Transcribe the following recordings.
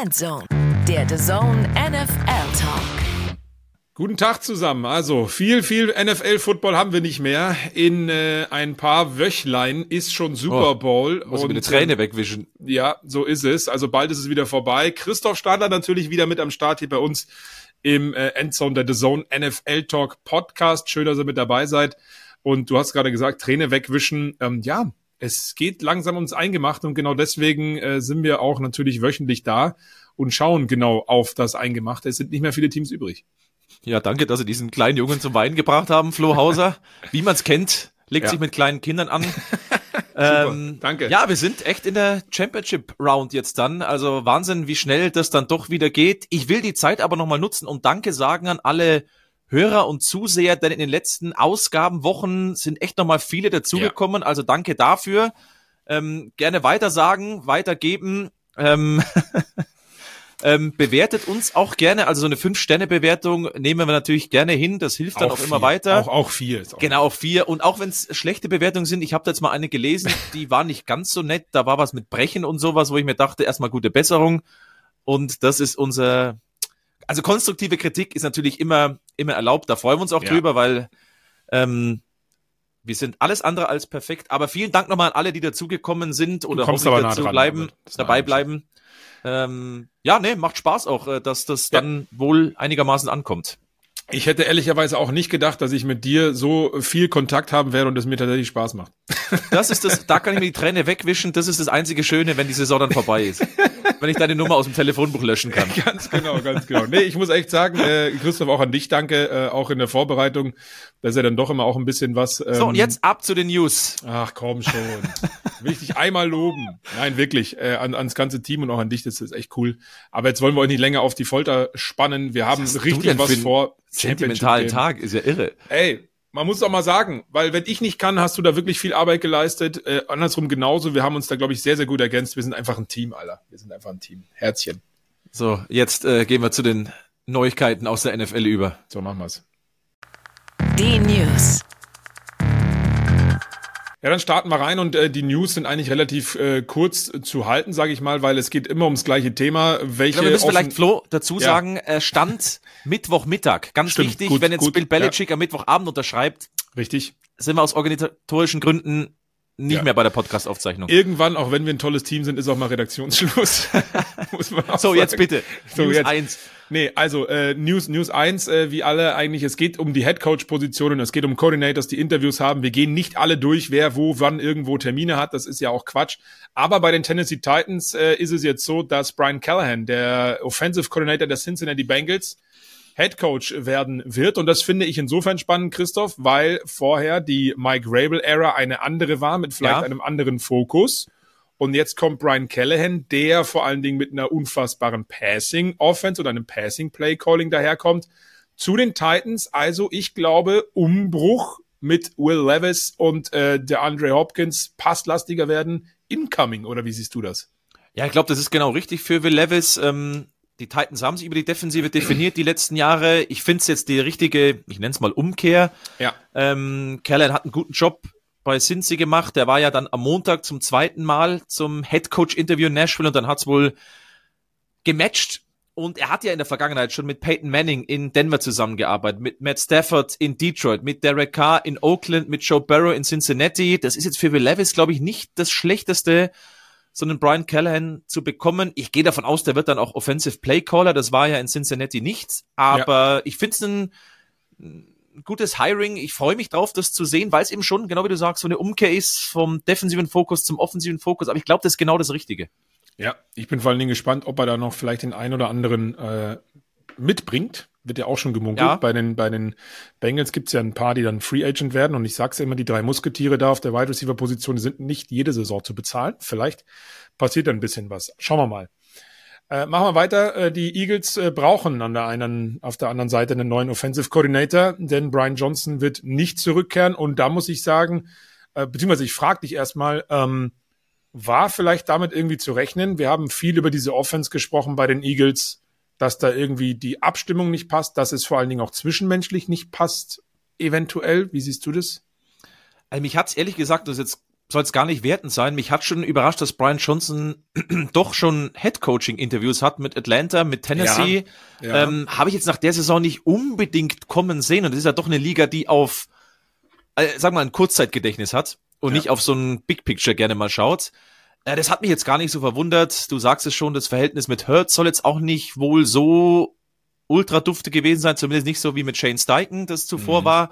Endzone, der The Zone NFL Talk. Guten Tag zusammen. Also viel, viel NFL-Football haben wir nicht mehr. In äh, ein paar Wöchlein ist schon Super Bowl. Oh, muss und, eine Träne wegwischen. Ja, so ist es. Also bald ist es wieder vorbei. Christoph Stadler natürlich wieder mit am Start hier bei uns im äh, Endzone der The Zone NFL Talk Podcast. Schön, dass ihr mit dabei seid. Und du hast gerade gesagt, Träne wegwischen. Ähm, ja, es geht langsam ums Eingemachte und genau deswegen äh, sind wir auch natürlich wöchentlich da und schauen genau auf das Eingemachte. Es sind nicht mehr viele Teams übrig. Ja, danke, dass Sie diesen kleinen Jungen zum Weinen gebracht haben, Flo Hauser. Wie man es kennt, legt ja. sich mit kleinen Kindern an. ähm, danke. Ja, wir sind echt in der Championship Round jetzt dann. Also Wahnsinn, wie schnell das dann doch wieder geht. Ich will die Zeit aber nochmal nutzen und Danke sagen an alle Hörer und Zuseher, denn in den letzten Ausgaben, Wochen sind echt nochmal viele dazugekommen. Ja. Also danke dafür. Ähm, gerne weitersagen, weitergeben. Ähm, ähm, bewertet uns auch gerne, also so eine Fünf-Sterne-Bewertung nehmen wir natürlich gerne hin. Das hilft dann auch, auch immer weiter. Auch, auch vier. Auch genau, auch vier. Und auch wenn es schlechte Bewertungen sind, ich habe da jetzt mal eine gelesen, die war nicht ganz so nett. Da war was mit Brechen und sowas, wo ich mir dachte, erstmal gute Besserung. Und das ist unser also konstruktive Kritik ist natürlich immer, immer erlaubt. Da freuen wir uns auch ja. drüber, weil ähm, wir sind alles andere als perfekt. Aber vielen Dank nochmal an alle, die dazugekommen sind oder hoffentlich dazu dran, bleiben, dabei bleiben. Ähm, ja, nee, macht Spaß auch, äh, dass das ja. dann wohl einigermaßen ankommt. Ich hätte ehrlicherweise auch nicht gedacht, dass ich mit dir so viel Kontakt haben werde und es mir tatsächlich Spaß macht. Das ist das, da kann ich mir die Träne wegwischen. Das ist das einzige Schöne, wenn die Saison dann vorbei ist. wenn ich deine Nummer aus dem Telefonbuch löschen kann. Ganz genau, ganz genau. Nee, ich muss echt sagen, äh, Christoph, auch an dich danke, äh, auch in der Vorbereitung. Da ist ja dann doch immer auch ein bisschen was. Ähm, so, und jetzt ab zu den News. Ach komm schon. Will ich dich einmal loben. Nein, wirklich. Äh, an, ans ganze Team und auch an dich, das ist echt cool. Aber jetzt wollen wir euch nicht länger auf die Folter spannen. Wir haben richtig was vor. Sentimentalen Tag, ist ja irre. Ey, man muss auch mal sagen, weil wenn ich nicht kann, hast du da wirklich viel Arbeit geleistet. Äh, andersrum genauso. Wir haben uns da, glaube ich, sehr, sehr gut ergänzt. Wir sind einfach ein Team, Alter. Wir sind einfach ein Team. Herzchen. So, jetzt äh, gehen wir zu den Neuigkeiten aus der NFL über. So machen wir's. Die News. Ja, dann starten wir rein und äh, die News sind eigentlich relativ äh, kurz zu halten, sage ich mal, weil es geht immer ums gleiche Thema. Welche ja, wir müssen vielleicht Flo dazu ja. sagen, äh, Stand Mittwochmittag. Ganz Stimmt, wichtig, gut, wenn jetzt gut, Bill Belichick ja. am Mittwochabend unterschreibt. Richtig. Sind wir aus organisatorischen Gründen nicht ja. mehr bei der Podcast-Aufzeichnung. Irgendwann, auch wenn wir ein tolles Team sind, ist auch mal Redaktionsschluss. Muss man auch so, sagen. jetzt bitte. So, News jetzt. eins. Nee, also äh, News News eins, äh, wie alle eigentlich, es geht um die Headcoach-Positionen, es geht um Coordinators, die Interviews haben. Wir gehen nicht alle durch, wer wo, wann irgendwo Termine hat. Das ist ja auch Quatsch. Aber bei den Tennessee Titans äh, ist es jetzt so, dass Brian Callahan, der Offensive Coordinator der Cincinnati Bengals, Head Coach werden wird. Und das finde ich insofern spannend, Christoph, weil vorher die Mike Rabel-Ära eine andere war, mit vielleicht ja. einem anderen Fokus. Und jetzt kommt Brian Callahan, der vor allen Dingen mit einer unfassbaren Passing-Offense oder einem Passing-Play-Calling daherkommt, zu den Titans. Also ich glaube, Umbruch mit Will Levis und äh, der Andre Hopkins passlastiger werden. Incoming, oder wie siehst du das? Ja, ich glaube, das ist genau richtig für Will Levis. Ähm, die Titans haben sich über die Defensive definiert die letzten Jahre. Ich finde es jetzt die richtige, ich nenne es mal Umkehr. Ja. Ähm, Callan hat einen guten Job bei Cincy gemacht. Der war ja dann am Montag zum zweiten Mal zum Head Coach Interview in Nashville und dann hat's wohl gematcht. Und er hat ja in der Vergangenheit schon mit Peyton Manning in Denver zusammengearbeitet, mit Matt Stafford in Detroit, mit Derek Carr in Oakland, mit Joe Burrow in Cincinnati. Das ist jetzt für Will Levis, glaube ich, nicht das schlechteste so einen Brian Callahan zu bekommen. Ich gehe davon aus, der wird dann auch Offensive Play Caller. Das war ja in Cincinnati nichts. Aber ja. ich finde es ein, gutes Hiring. Ich freue mich drauf, das zu sehen, weil es eben schon, genau wie du sagst, so eine Umkehr ist vom defensiven Fokus zum offensiven Fokus. Aber ich glaube, das ist genau das Richtige. Ja, ich bin vor allen Dingen gespannt, ob er da noch vielleicht den einen oder anderen äh, mitbringt. Wird ja auch schon gemunkelt. Ja. Bei den, bei den Bengals gibt's ja ein paar, die dann Free Agent werden. Und ich sag's ja immer, die drei Musketiere da auf der Wide Receiver Position sind nicht jede Saison zu bezahlen. Vielleicht passiert da ein bisschen was. Schauen wir mal. Äh, machen wir weiter. Äh, die Eagles äh, brauchen an der einen, auf der anderen Seite einen neuen Offensive Coordinator, denn Brian Johnson wird nicht zurückkehren. Und da muss ich sagen, äh, beziehungsweise ich frage dich erstmal, ähm, war vielleicht damit irgendwie zu rechnen? Wir haben viel über diese Offense gesprochen bei den Eagles dass da irgendwie die Abstimmung nicht passt, dass es vor allen Dingen auch zwischenmenschlich nicht passt, eventuell. Wie siehst du das? Also mich hat's ehrlich gesagt, das jetzt soll es gar nicht wertend sein. Mich hat schon überrascht, dass Brian Johnson doch schon Head-Coaching-Interviews hat mit Atlanta, mit Tennessee. Ja, ja. Ähm, Habe ich jetzt nach der Saison nicht unbedingt kommen sehen. Und das ist ja doch eine Liga, die auf, äh, sag mal, ein Kurzzeitgedächtnis hat und ja. nicht auf so ein Big Picture gerne mal schaut. Äh, das hat mich jetzt gar nicht so verwundert. Du sagst es schon, das Verhältnis mit Hurt soll jetzt auch nicht wohl so ultra dufte gewesen sein, zumindest nicht so wie mit Shane Steichen das zuvor mhm. war.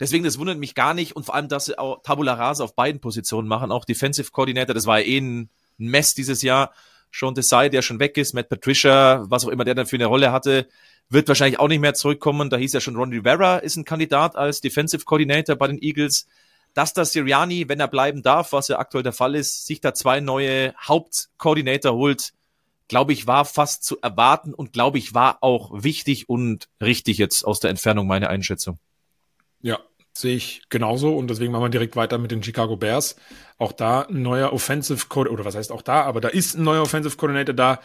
Deswegen, das wundert mich gar nicht und vor allem, dass sie auch Tabula Rasa auf beiden Positionen machen, auch Defensive Coordinator, das war ja eh ein Mess dieses Jahr. Sean Desai, der schon weg ist, Matt Patricia, was auch immer der dann für eine Rolle hatte, wird wahrscheinlich auch nicht mehr zurückkommen. Da hieß ja schon Ron Rivera ist ein Kandidat als Defensive Coordinator bei den Eagles. Dass der Siriani, wenn er bleiben darf, was ja aktuell der Fall ist, sich da zwei neue Hauptkoordinator holt, glaube ich, war fast zu erwarten und glaube ich, war auch wichtig und richtig jetzt aus der Entfernung meine Einschätzung. Ja, sehe ich genauso und deswegen machen wir direkt weiter mit den Chicago Bears. Auch da ein neuer Offensive Coordinator, oder was heißt auch da, aber da ist ein neuer Offensive Coordinator da.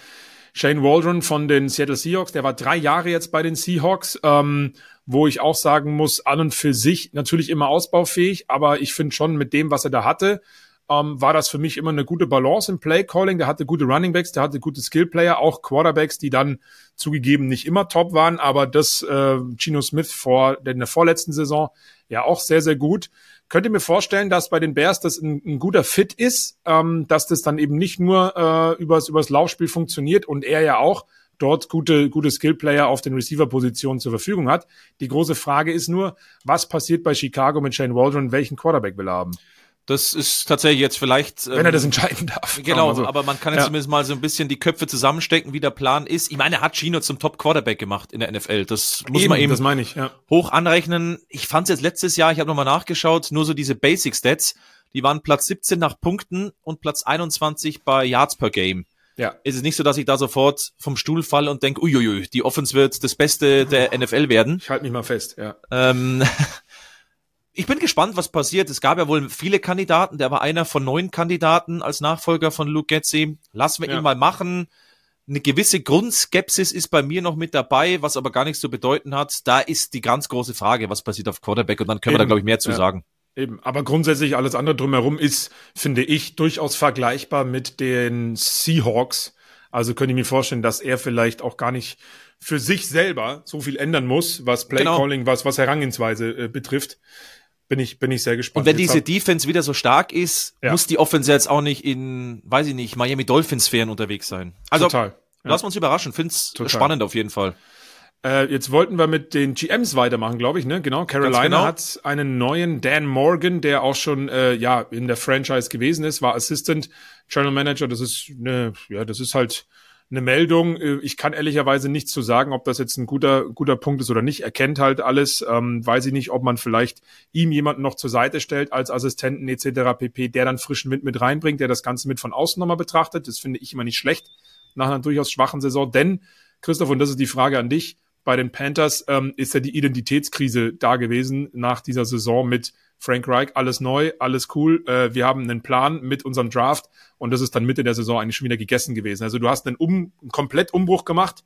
Shane Waldron von den Seattle Seahawks, der war drei Jahre jetzt bei den Seahawks, ähm, wo ich auch sagen muss, an und für sich natürlich immer ausbaufähig, aber ich finde schon mit dem, was er da hatte, ähm, war das für mich immer eine gute Balance im Play Calling. Der hatte gute Running Backs, der hatte gute Skill Player, auch Quarterbacks, die dann zugegeben nicht immer top waren, aber das äh, Gino Smith vor in der vorletzten Saison ja auch sehr sehr gut. Könnt ihr mir vorstellen, dass bei den Bears das ein, ein guter Fit ist, ähm, dass das dann eben nicht nur äh, übers übers Laufspiel funktioniert und er ja auch dort gute, gute Skillplayer auf den Receiver-Positionen zur Verfügung hat. Die große Frage ist nur, was passiert bei Chicago mit Shane Waldron? Welchen Quarterback will er haben? Das ist tatsächlich jetzt vielleicht. Wenn ähm, er das entscheiden darf. Genau, so. aber man kann jetzt ja. zumindest mal so ein bisschen die Köpfe zusammenstecken, wie der Plan ist. Ich meine, er hat Chino zum Top-Quarterback gemacht in der NFL. Das muss eben, man eben das meine ich, ja. hoch anrechnen. Ich fand es jetzt letztes Jahr, ich habe nochmal nachgeschaut, nur so diese Basic-Stats, die waren Platz 17 nach Punkten und Platz 21 bei Yards per Game. Ja. Ist es nicht so, dass ich da sofort vom Stuhl falle und denke, uiuiui, die Offense wird das Beste der NFL werden. Ich halte mich mal fest, ja. Ähm, ich bin gespannt, was passiert. Es gab ja wohl viele Kandidaten. Der war einer von neun Kandidaten als Nachfolger von Luke Getzi. Lassen wir ja. ihn mal machen. Eine gewisse Grundskepsis ist bei mir noch mit dabei, was aber gar nichts zu bedeuten hat. Da ist die ganz große Frage, was passiert auf Quarterback und dann können Eben. wir da, glaube ich, mehr zu ja. sagen. Eben, aber grundsätzlich alles andere drumherum ist, finde ich, durchaus vergleichbar mit den Seahawks. Also könnte ich mir vorstellen, dass er vielleicht auch gar nicht für sich selber so viel ändern muss, was Playcalling, genau. was, was Herangehensweise äh, betrifft bin ich, bin ich sehr gespannt. Und wenn diese Defense wieder so stark ist, ja. muss die Offense jetzt auch nicht in, weiß ich nicht, Miami Dolphins Sphären unterwegs sein. Also, Total. Ja. lass uns überraschen. Find's Total. spannend auf jeden Fall. Äh, jetzt wollten wir mit den GMs weitermachen, glaube ich, ne? Genau. Carolina genau. hat einen neuen Dan Morgan, der auch schon äh, ja in der Franchise gewesen ist, war Assistant General Manager. Das ist ne, ja, das ist halt eine Meldung. Äh, ich kann ehrlicherweise nichts zu sagen, ob das jetzt ein guter, guter Punkt ist oder nicht. Er kennt halt alles. Ähm, weiß ich nicht, ob man vielleicht ihm jemanden noch zur Seite stellt als Assistenten etc. pp., der dann frischen Wind mit reinbringt, der das Ganze mit von außen nochmal betrachtet. Das finde ich immer nicht schlecht nach einer durchaus schwachen Saison. Denn, Christoph, und das ist die Frage an dich, bei den Panthers ähm, ist ja die Identitätskrise da gewesen nach dieser Saison mit Frank Reich, alles neu, alles cool. Äh, wir haben einen Plan mit unserem Draft und das ist dann Mitte der Saison eigentlich schon wieder gegessen gewesen. Also du hast einen, um, einen komplett Umbruch gemacht.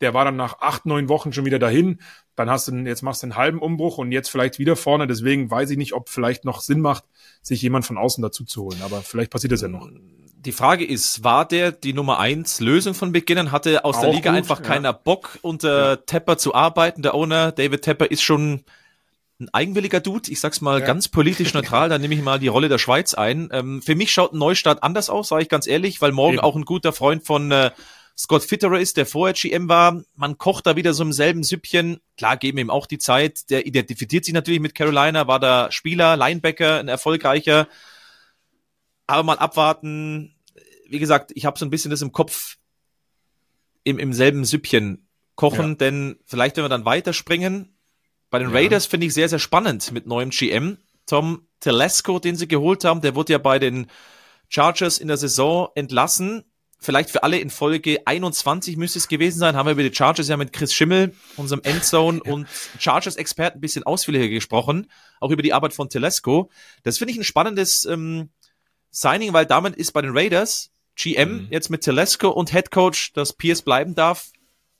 Der war dann nach acht, neun Wochen schon wieder dahin. Dann hast du, jetzt machst du einen halben Umbruch und jetzt vielleicht wieder vorne. Deswegen weiß ich nicht, ob vielleicht noch Sinn macht, sich jemand von außen dazu zu holen. Aber vielleicht passiert das ja noch. Die Frage ist, war der die Nummer eins Lösung von Beginn an? Hatte aus Auch der Liga gut, einfach ja. keiner Bock, unter ja. Tepper zu arbeiten? Der Owner, David Tepper, ist schon ein eigenwilliger Dude, ich sag's mal ja. ganz politisch neutral, da nehme ich mal die Rolle der Schweiz ein. Ähm, für mich schaut ein Neustart anders aus, sage ich ganz ehrlich, weil morgen Eben. auch ein guter Freund von äh, Scott Fitterer ist, der vorher GM war. Man kocht da wieder so im selben Süppchen. Klar, geben ihm auch die Zeit. Der identifiziert sich natürlich mit Carolina, war da Spieler, Linebacker, ein erfolgreicher. Aber mal abwarten. Wie gesagt, ich habe so ein bisschen das im Kopf im, im selben Süppchen kochen, ja. denn vielleicht, wenn wir dann weiterspringen, bei den ja. Raiders finde ich sehr, sehr spannend mit neuem GM. Tom Telesco, den sie geholt haben, der wurde ja bei den Chargers in der Saison entlassen. Vielleicht für alle in Folge 21 müsste es gewesen sein. Haben wir über die Chargers ja mit Chris Schimmel, unserem Endzone und Chargers-Experten ein bisschen ausführlicher gesprochen. Auch über die Arbeit von Telesco. Das finde ich ein spannendes ähm, Signing, weil damit ist bei den Raiders GM mhm. jetzt mit Telesco und Head Coach, dass Pierce bleiben darf,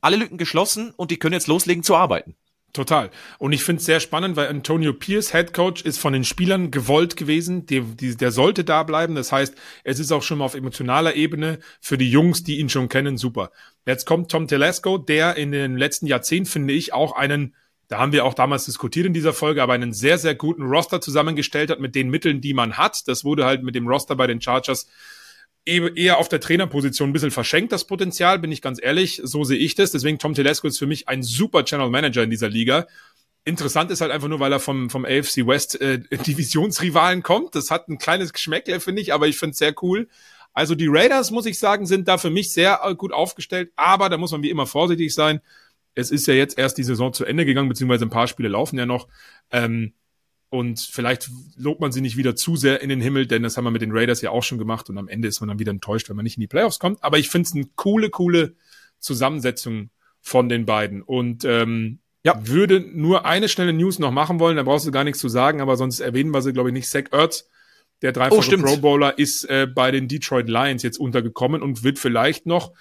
alle Lücken geschlossen und die können jetzt loslegen zu arbeiten. Total. Und ich finde es sehr spannend, weil Antonio Pierce, Head Coach, ist von den Spielern gewollt gewesen. Der, der sollte da bleiben. Das heißt, es ist auch schon mal auf emotionaler Ebene für die Jungs, die ihn schon kennen, super. Jetzt kommt Tom Telesco, der in den letzten Jahrzehnten, finde ich, auch einen, da haben wir auch damals diskutiert in dieser Folge, aber einen sehr, sehr guten Roster zusammengestellt hat mit den Mitteln, die man hat. Das wurde halt mit dem Roster bei den Chargers eher auf der Trainerposition ein bisschen verschenkt, das Potenzial, bin ich ganz ehrlich. So sehe ich das. Deswegen Tom Telesco ist für mich ein super Channel Manager in dieser Liga. Interessant ist halt einfach nur, weil er vom, vom AFC West äh, Divisionsrivalen kommt. Das hat ein kleines Geschmäckle, finde ich, aber ich finde es sehr cool. Also die Raiders, muss ich sagen, sind da für mich sehr äh, gut aufgestellt, aber da muss man wie immer vorsichtig sein. Es ist ja jetzt erst die Saison zu Ende gegangen, beziehungsweise ein paar Spiele laufen ja noch. Ähm, und vielleicht lobt man sie nicht wieder zu sehr in den Himmel, denn das haben wir mit den Raiders ja auch schon gemacht und am Ende ist man dann wieder enttäuscht, wenn man nicht in die Playoffs kommt. Aber ich finde es eine coole, coole Zusammensetzung von den beiden. Und ähm, ja, würde nur eine schnelle News noch machen wollen, da brauchst du gar nichts zu sagen, aber sonst erwähnen wir sie, glaube ich, nicht. Zach Ertz, der dreifache oh, Pro Bowler, ist äh, bei den Detroit Lions jetzt untergekommen und wird vielleicht noch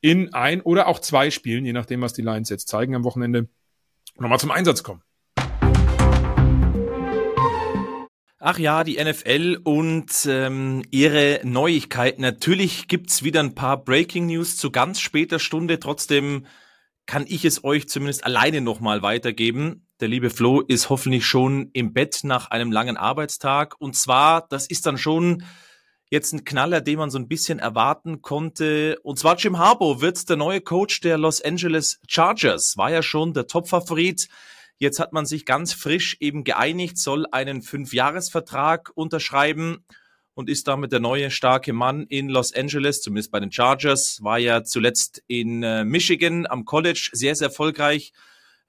in ein oder auch zwei Spielen, je nachdem, was die Lions jetzt zeigen am Wochenende, nochmal zum Einsatz kommen. Ach ja, die NFL und ähm, ihre Neuigkeiten. Natürlich gibt's wieder ein paar Breaking News zu ganz später Stunde. Trotzdem kann ich es euch zumindest alleine nochmal weitergeben. Der liebe Flo ist hoffentlich schon im Bett nach einem langen Arbeitstag. Und zwar, das ist dann schon jetzt ein Knaller, den man so ein bisschen erwarten konnte. Und zwar Jim Harbaugh wird der neue Coach der Los Angeles Chargers. War ja schon der Topfavorit. Jetzt hat man sich ganz frisch eben geeinigt, soll einen Fünfjahresvertrag unterschreiben und ist damit der neue starke Mann in Los Angeles, zumindest bei den Chargers. War ja zuletzt in äh, Michigan am College sehr, sehr erfolgreich.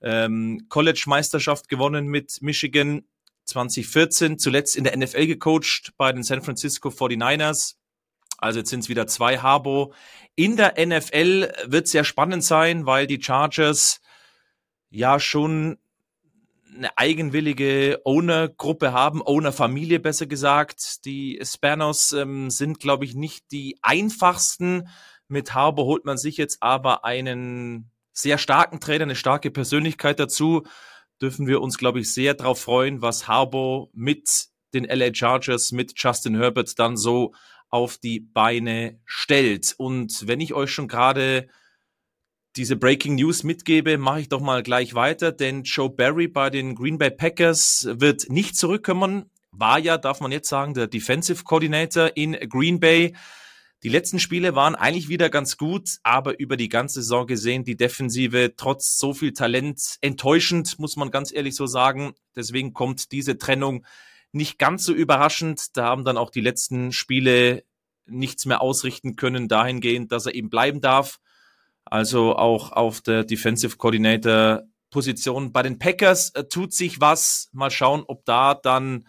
Ähm, College-Meisterschaft gewonnen mit Michigan 2014, zuletzt in der NFL gecoacht bei den San Francisco 49ers. Also jetzt sind es wieder zwei Harbo. In der NFL wird sehr spannend sein, weil die Chargers ja schon eine eigenwillige Owner-Gruppe haben, Owner-Familie besser gesagt. Die Spanos ähm, sind, glaube ich, nicht die einfachsten. Mit Harbour holt man sich jetzt aber einen sehr starken Trainer, eine starke Persönlichkeit dazu. Dürfen wir uns, glaube ich, sehr darauf freuen, was Harbour mit den LA Chargers, mit Justin Herbert dann so auf die Beine stellt. Und wenn ich euch schon gerade diese Breaking News mitgebe, mache ich doch mal gleich weiter, denn Joe Barry bei den Green Bay Packers wird nicht zurückkommen. War ja, darf man jetzt sagen, der Defensive Coordinator in Green Bay. Die letzten Spiele waren eigentlich wieder ganz gut, aber über die ganze Saison gesehen, die Defensive trotz so viel Talent enttäuschend, muss man ganz ehrlich so sagen. Deswegen kommt diese Trennung nicht ganz so überraschend. Da haben dann auch die letzten Spiele nichts mehr ausrichten können, dahingehend, dass er eben bleiben darf. Also auch auf der Defensive Coordinator Position. Bei den Packers äh, tut sich was. Mal schauen, ob da dann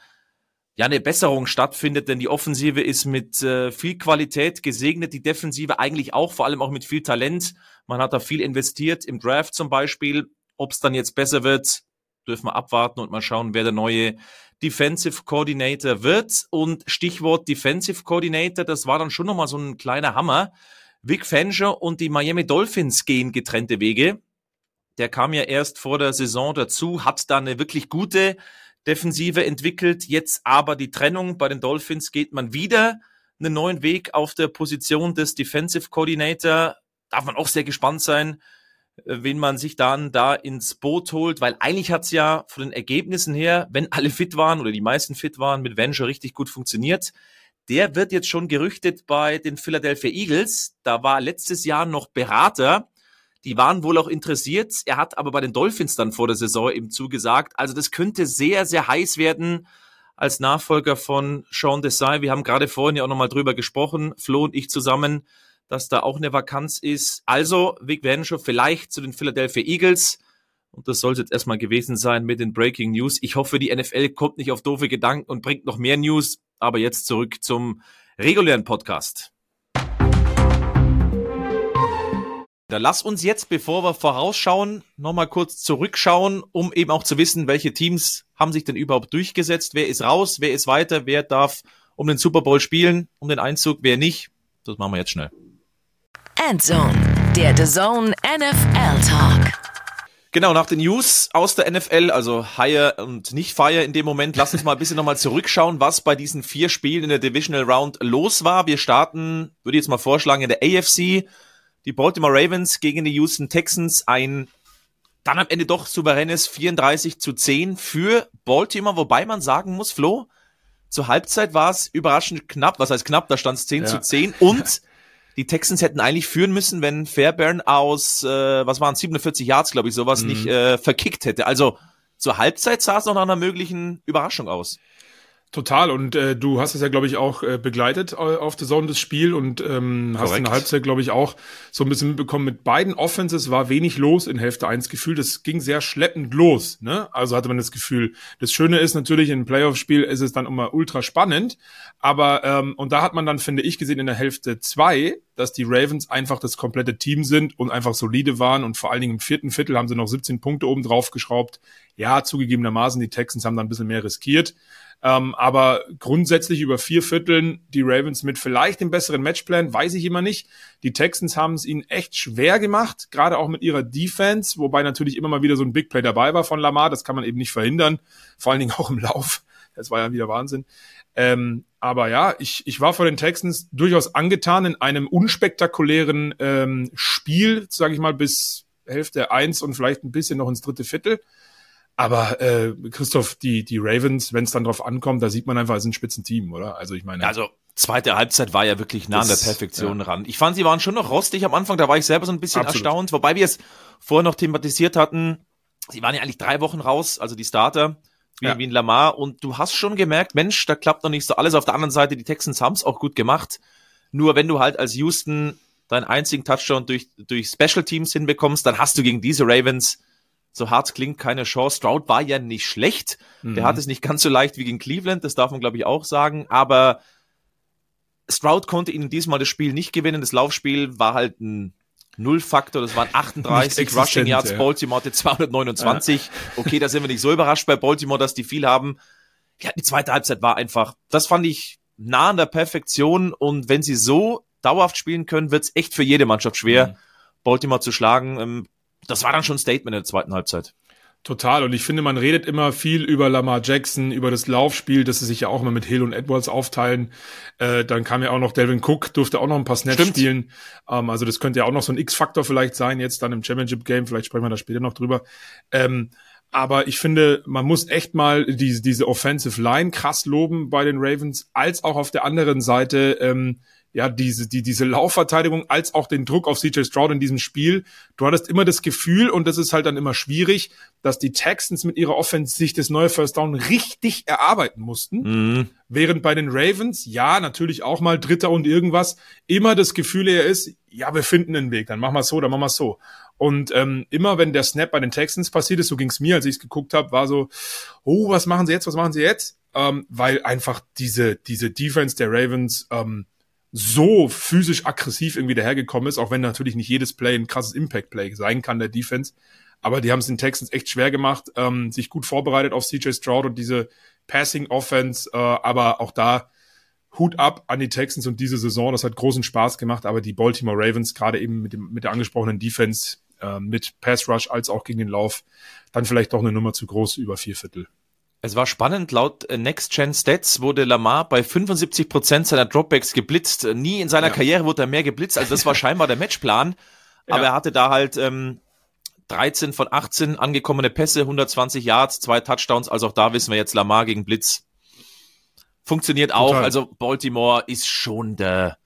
ja eine Besserung stattfindet, denn die Offensive ist mit äh, viel Qualität gesegnet, die Defensive eigentlich auch, vor allem auch mit viel Talent. Man hat da viel investiert im Draft zum Beispiel. Ob es dann jetzt besser wird, dürfen wir abwarten und mal schauen, wer der neue Defensive Coordinator wird. Und Stichwort Defensive Coordinator, das war dann schon nochmal so ein kleiner Hammer. Vic Fangio und die Miami Dolphins gehen getrennte Wege. Der kam ja erst vor der Saison dazu, hat da eine wirklich gute Defensive entwickelt. Jetzt aber die Trennung. Bei den Dolphins geht man wieder einen neuen Weg auf der Position des Defensive Coordinator. Darf man auch sehr gespannt sein, äh, wen man sich dann da ins Boot holt, weil eigentlich hat's ja von den Ergebnissen her, wenn alle fit waren oder die meisten fit waren, mit Venture richtig gut funktioniert. Der wird jetzt schon gerüchtet bei den Philadelphia Eagles. Da war letztes Jahr noch Berater. Die waren wohl auch interessiert. Er hat aber bei den Dolphins dann vor der Saison eben zugesagt. Also das könnte sehr, sehr heiß werden als Nachfolger von Sean Desai. Wir haben gerade vorhin ja auch nochmal drüber gesprochen, Flo und ich zusammen, dass da auch eine Vakanz ist. Also, Vic Vanshow vielleicht zu den Philadelphia Eagles. Und das sollte jetzt erstmal gewesen sein mit den Breaking News. Ich hoffe, die NFL kommt nicht auf doofe Gedanken und bringt noch mehr News. Aber jetzt zurück zum regulären Podcast. Da lass uns jetzt, bevor wir vorausschauen, nochmal kurz zurückschauen, um eben auch zu wissen, welche Teams haben sich denn überhaupt durchgesetzt, wer ist raus, wer ist weiter, wer darf um den Super Bowl spielen, um den Einzug, wer nicht. Das machen wir jetzt schnell. Endzone, der The Zone NFL Talk. Genau, nach den News aus der NFL, also Hire und nicht Fire in dem Moment, lass uns mal ein bisschen nochmal zurückschauen, was bei diesen vier Spielen in der Divisional Round los war. Wir starten, würde ich jetzt mal vorschlagen, in der AFC. Die Baltimore Ravens gegen die Houston Texans. Ein dann am Ende doch souveränes 34 zu 10 für Baltimore, wobei man sagen muss, Flo, zur Halbzeit war es überraschend knapp. Was heißt knapp? Da stand es 10 ja. zu 10 und die Texans hätten eigentlich führen müssen, wenn Fairbairn aus, äh, was waren 47 Yards, glaube ich, sowas mhm. nicht äh, verkickt hätte. Also zur Halbzeit sah es noch nach einer möglichen Überraschung aus. Total. Und äh, du hast es ja, glaube ich, auch äh, begleitet äh, auf der Zone das Spiel und ähm, hast in der Halbzeit, glaube ich, auch so ein bisschen mitbekommen, mit beiden Offenses war wenig los in Hälfte 1 gefühlt. Das ging sehr schleppend los. Ne? Also hatte man das Gefühl. Das Schöne ist natürlich, in einem Playoff-Spiel ist es dann immer ultra spannend. Aber, ähm, und da hat man dann, finde ich, gesehen in der Hälfte 2, dass die Ravens einfach das komplette Team sind und einfach solide waren. Und vor allen Dingen im vierten Viertel haben sie noch 17 Punkte oben drauf geschraubt. Ja, zugegebenermaßen, die Texans haben da ein bisschen mehr riskiert. Ähm, aber grundsätzlich über vier Vierteln die Ravens mit vielleicht dem besseren Matchplan, weiß ich immer nicht. Die Texans haben es ihnen echt schwer gemacht, gerade auch mit ihrer Defense, wobei natürlich immer mal wieder so ein Big Play dabei war von Lamar. Das kann man eben nicht verhindern, vor allen Dingen auch im Lauf. Das war ja wieder Wahnsinn. Ähm, aber ja, ich, ich war vor den Texans durchaus angetan in einem unspektakulären ähm, Spiel, sage ich mal, bis Hälfte eins und vielleicht ein bisschen noch ins dritte Viertel. Aber äh, Christoph, die, die Ravens, wenn es dann drauf ankommt, da sieht man einfach, es ist ein Spitzenteam, oder? Also ich meine. Also zweite Halbzeit war ja wirklich nah an der Perfektion ja. ran. Ich fand, sie waren schon noch rostig am Anfang, da war ich selber so ein bisschen Absolut. erstaunt, wobei wir es vorher noch thematisiert hatten. Sie waren ja eigentlich drei Wochen raus, also die Starter, wie, ja. wie in Lamar, und du hast schon gemerkt, Mensch, da klappt noch nicht so alles. Auf der anderen Seite, die Texans haben es auch gut gemacht. Nur wenn du halt als Houston deinen einzigen Touchdown durch, durch Special Teams hinbekommst, dann hast du gegen diese Ravens so hart klingt, keine Chance. Stroud war ja nicht schlecht. Mhm. Der hat es nicht ganz so leicht wie gegen Cleveland, das darf man, glaube ich, auch sagen. Aber Stroud konnte ihnen diesmal das Spiel nicht gewinnen. Das Laufspiel war halt ein Null-Faktor. Das waren 38 Rushing Yards. Ja. Baltimore hatte 229. Ja. Okay, da sind wir nicht so überrascht bei Baltimore, dass die viel haben. Ja, die zweite Halbzeit war einfach, das fand ich nah an der Perfektion. Und wenn sie so dauerhaft spielen können, wird es echt für jede Mannschaft schwer, mhm. Baltimore zu schlagen. Das war dann schon ein Statement in der zweiten Halbzeit. Total. Und ich finde, man redet immer viel über Lamar Jackson, über das Laufspiel, dass sie sich ja auch immer mit Hill und Edwards aufteilen. Äh, dann kam ja auch noch Delvin Cook, durfte auch noch ein paar Snaps Stimmt. spielen. Ähm, also das könnte ja auch noch so ein X-Faktor vielleicht sein, jetzt dann im Championship-Game. Vielleicht sprechen wir da später noch drüber. Ähm, aber ich finde, man muss echt mal diese, diese Offensive Line krass loben bei den Ravens, als auch auf der anderen Seite ähm, ja, diese, die, diese Laufverteidigung als auch den Druck auf CJ Stroud in diesem Spiel. Du hattest immer das Gefühl, und das ist halt dann immer schwierig, dass die Texans mit ihrer Offense sich das neue First Down richtig erarbeiten mussten. Mhm. Während bei den Ravens, ja, natürlich auch mal Dritter und irgendwas, immer das Gefühl eher ist, ja, wir finden einen Weg, dann machen wir so, dann machen wir so. Und ähm, immer wenn der Snap bei den Texans passiert ist, so ging's mir, als ich es geguckt habe, war so, oh, was machen sie jetzt, was machen sie jetzt? Ähm, weil einfach diese, diese Defense der Ravens ähm, so physisch aggressiv irgendwie dahergekommen ist, auch wenn natürlich nicht jedes Play ein krasses Impact-Play sein kann, der Defense. Aber die haben es den Texans echt schwer gemacht, ähm, sich gut vorbereitet auf CJ Stroud und diese Passing-Offense, äh, aber auch da Hut ab an die Texans und diese Saison, das hat großen Spaß gemacht, aber die Baltimore Ravens, gerade eben mit, dem, mit der angesprochenen Defense, äh, mit Pass Rush als auch gegen den Lauf, dann vielleicht doch eine Nummer zu groß über vier Viertel. Es war spannend, laut äh, Next Gen Stats wurde Lamar bei 75 Prozent seiner Dropbacks geblitzt. Nie in seiner ja. Karriere wurde er mehr geblitzt, also das war scheinbar der Matchplan. Aber ja. er hatte da halt ähm, 13 von 18 angekommene Pässe, 120 Yards, zwei Touchdowns. Also auch da wissen wir jetzt, Lamar gegen Blitz funktioniert auch. Total. Also Baltimore ist schon der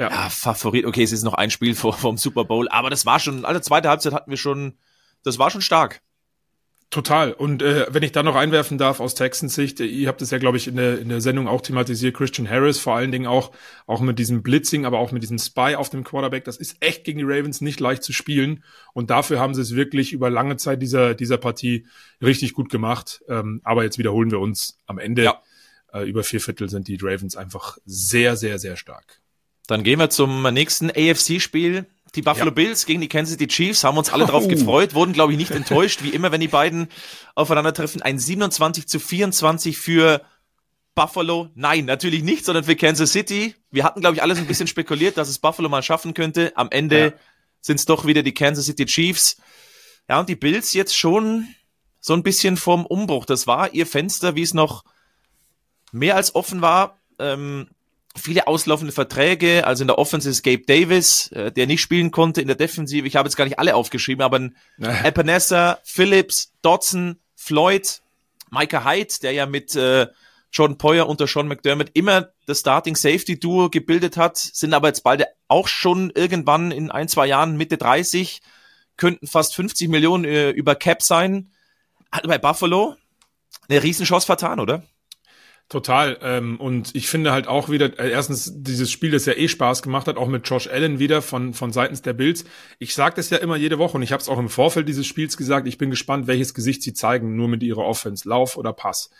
ja. ja. Favorit. Okay, es ist noch ein Spiel vor vom Super Bowl, aber das war schon, alle zweite Halbzeit hatten wir schon, das war schon stark. Total. Und äh, wenn ich da noch einwerfen darf aus Texans Sicht, äh, ihr habt es ja, glaube ich, in der, in der Sendung auch thematisiert, Christian Harris, vor allen Dingen auch, auch mit diesem Blitzing, aber auch mit diesem Spy auf dem Quarterback. Das ist echt gegen die Ravens nicht leicht zu spielen. Und dafür haben sie es wirklich über lange Zeit dieser, dieser Partie richtig gut gemacht. Ähm, aber jetzt wiederholen wir uns am Ende. Ja. Äh, über vier Viertel sind die Ravens einfach sehr, sehr, sehr stark. Dann gehen wir zum nächsten AFC-Spiel. Die Buffalo ja. Bills gegen die Kansas City Chiefs haben uns alle drauf gefreut, wurden, glaube ich, nicht enttäuscht, wie immer, wenn die beiden aufeinandertreffen. Ein 27 zu 24 für Buffalo. Nein, natürlich nicht, sondern für Kansas City. Wir hatten, glaube ich, alles ein bisschen spekuliert, dass es Buffalo mal schaffen könnte. Am Ende ja. sind es doch wieder die Kansas City Chiefs. Ja, und die Bills jetzt schon so ein bisschen vorm Umbruch. Das war ihr Fenster, wie es noch mehr als offen war. Ähm, viele auslaufende Verträge, also in der Offense ist Gabe Davis, äh, der nicht spielen konnte, in der Defensive, ich habe jetzt gar nicht alle aufgeschrieben, aber ein Epinesa, Phillips, Dodson, Floyd, Micah Hyde, der ja mit äh, Jordan Poyer unter Sean McDermott immer das Starting Safety Duo gebildet hat, sind aber jetzt beide auch schon irgendwann in ein, zwei Jahren Mitte 30, könnten fast 50 Millionen äh, über Cap sein. Hat bei Buffalo eine Riesenchance vertan, oder? Total. Ähm, und ich finde halt auch wieder, äh, erstens dieses Spiel, das ja eh Spaß gemacht hat, auch mit Josh Allen wieder von, von seitens der Bills. Ich sage das ja immer jede Woche und ich habe es auch im Vorfeld dieses Spiels gesagt, ich bin gespannt, welches Gesicht sie zeigen, nur mit ihrer Offense, Lauf oder Pass.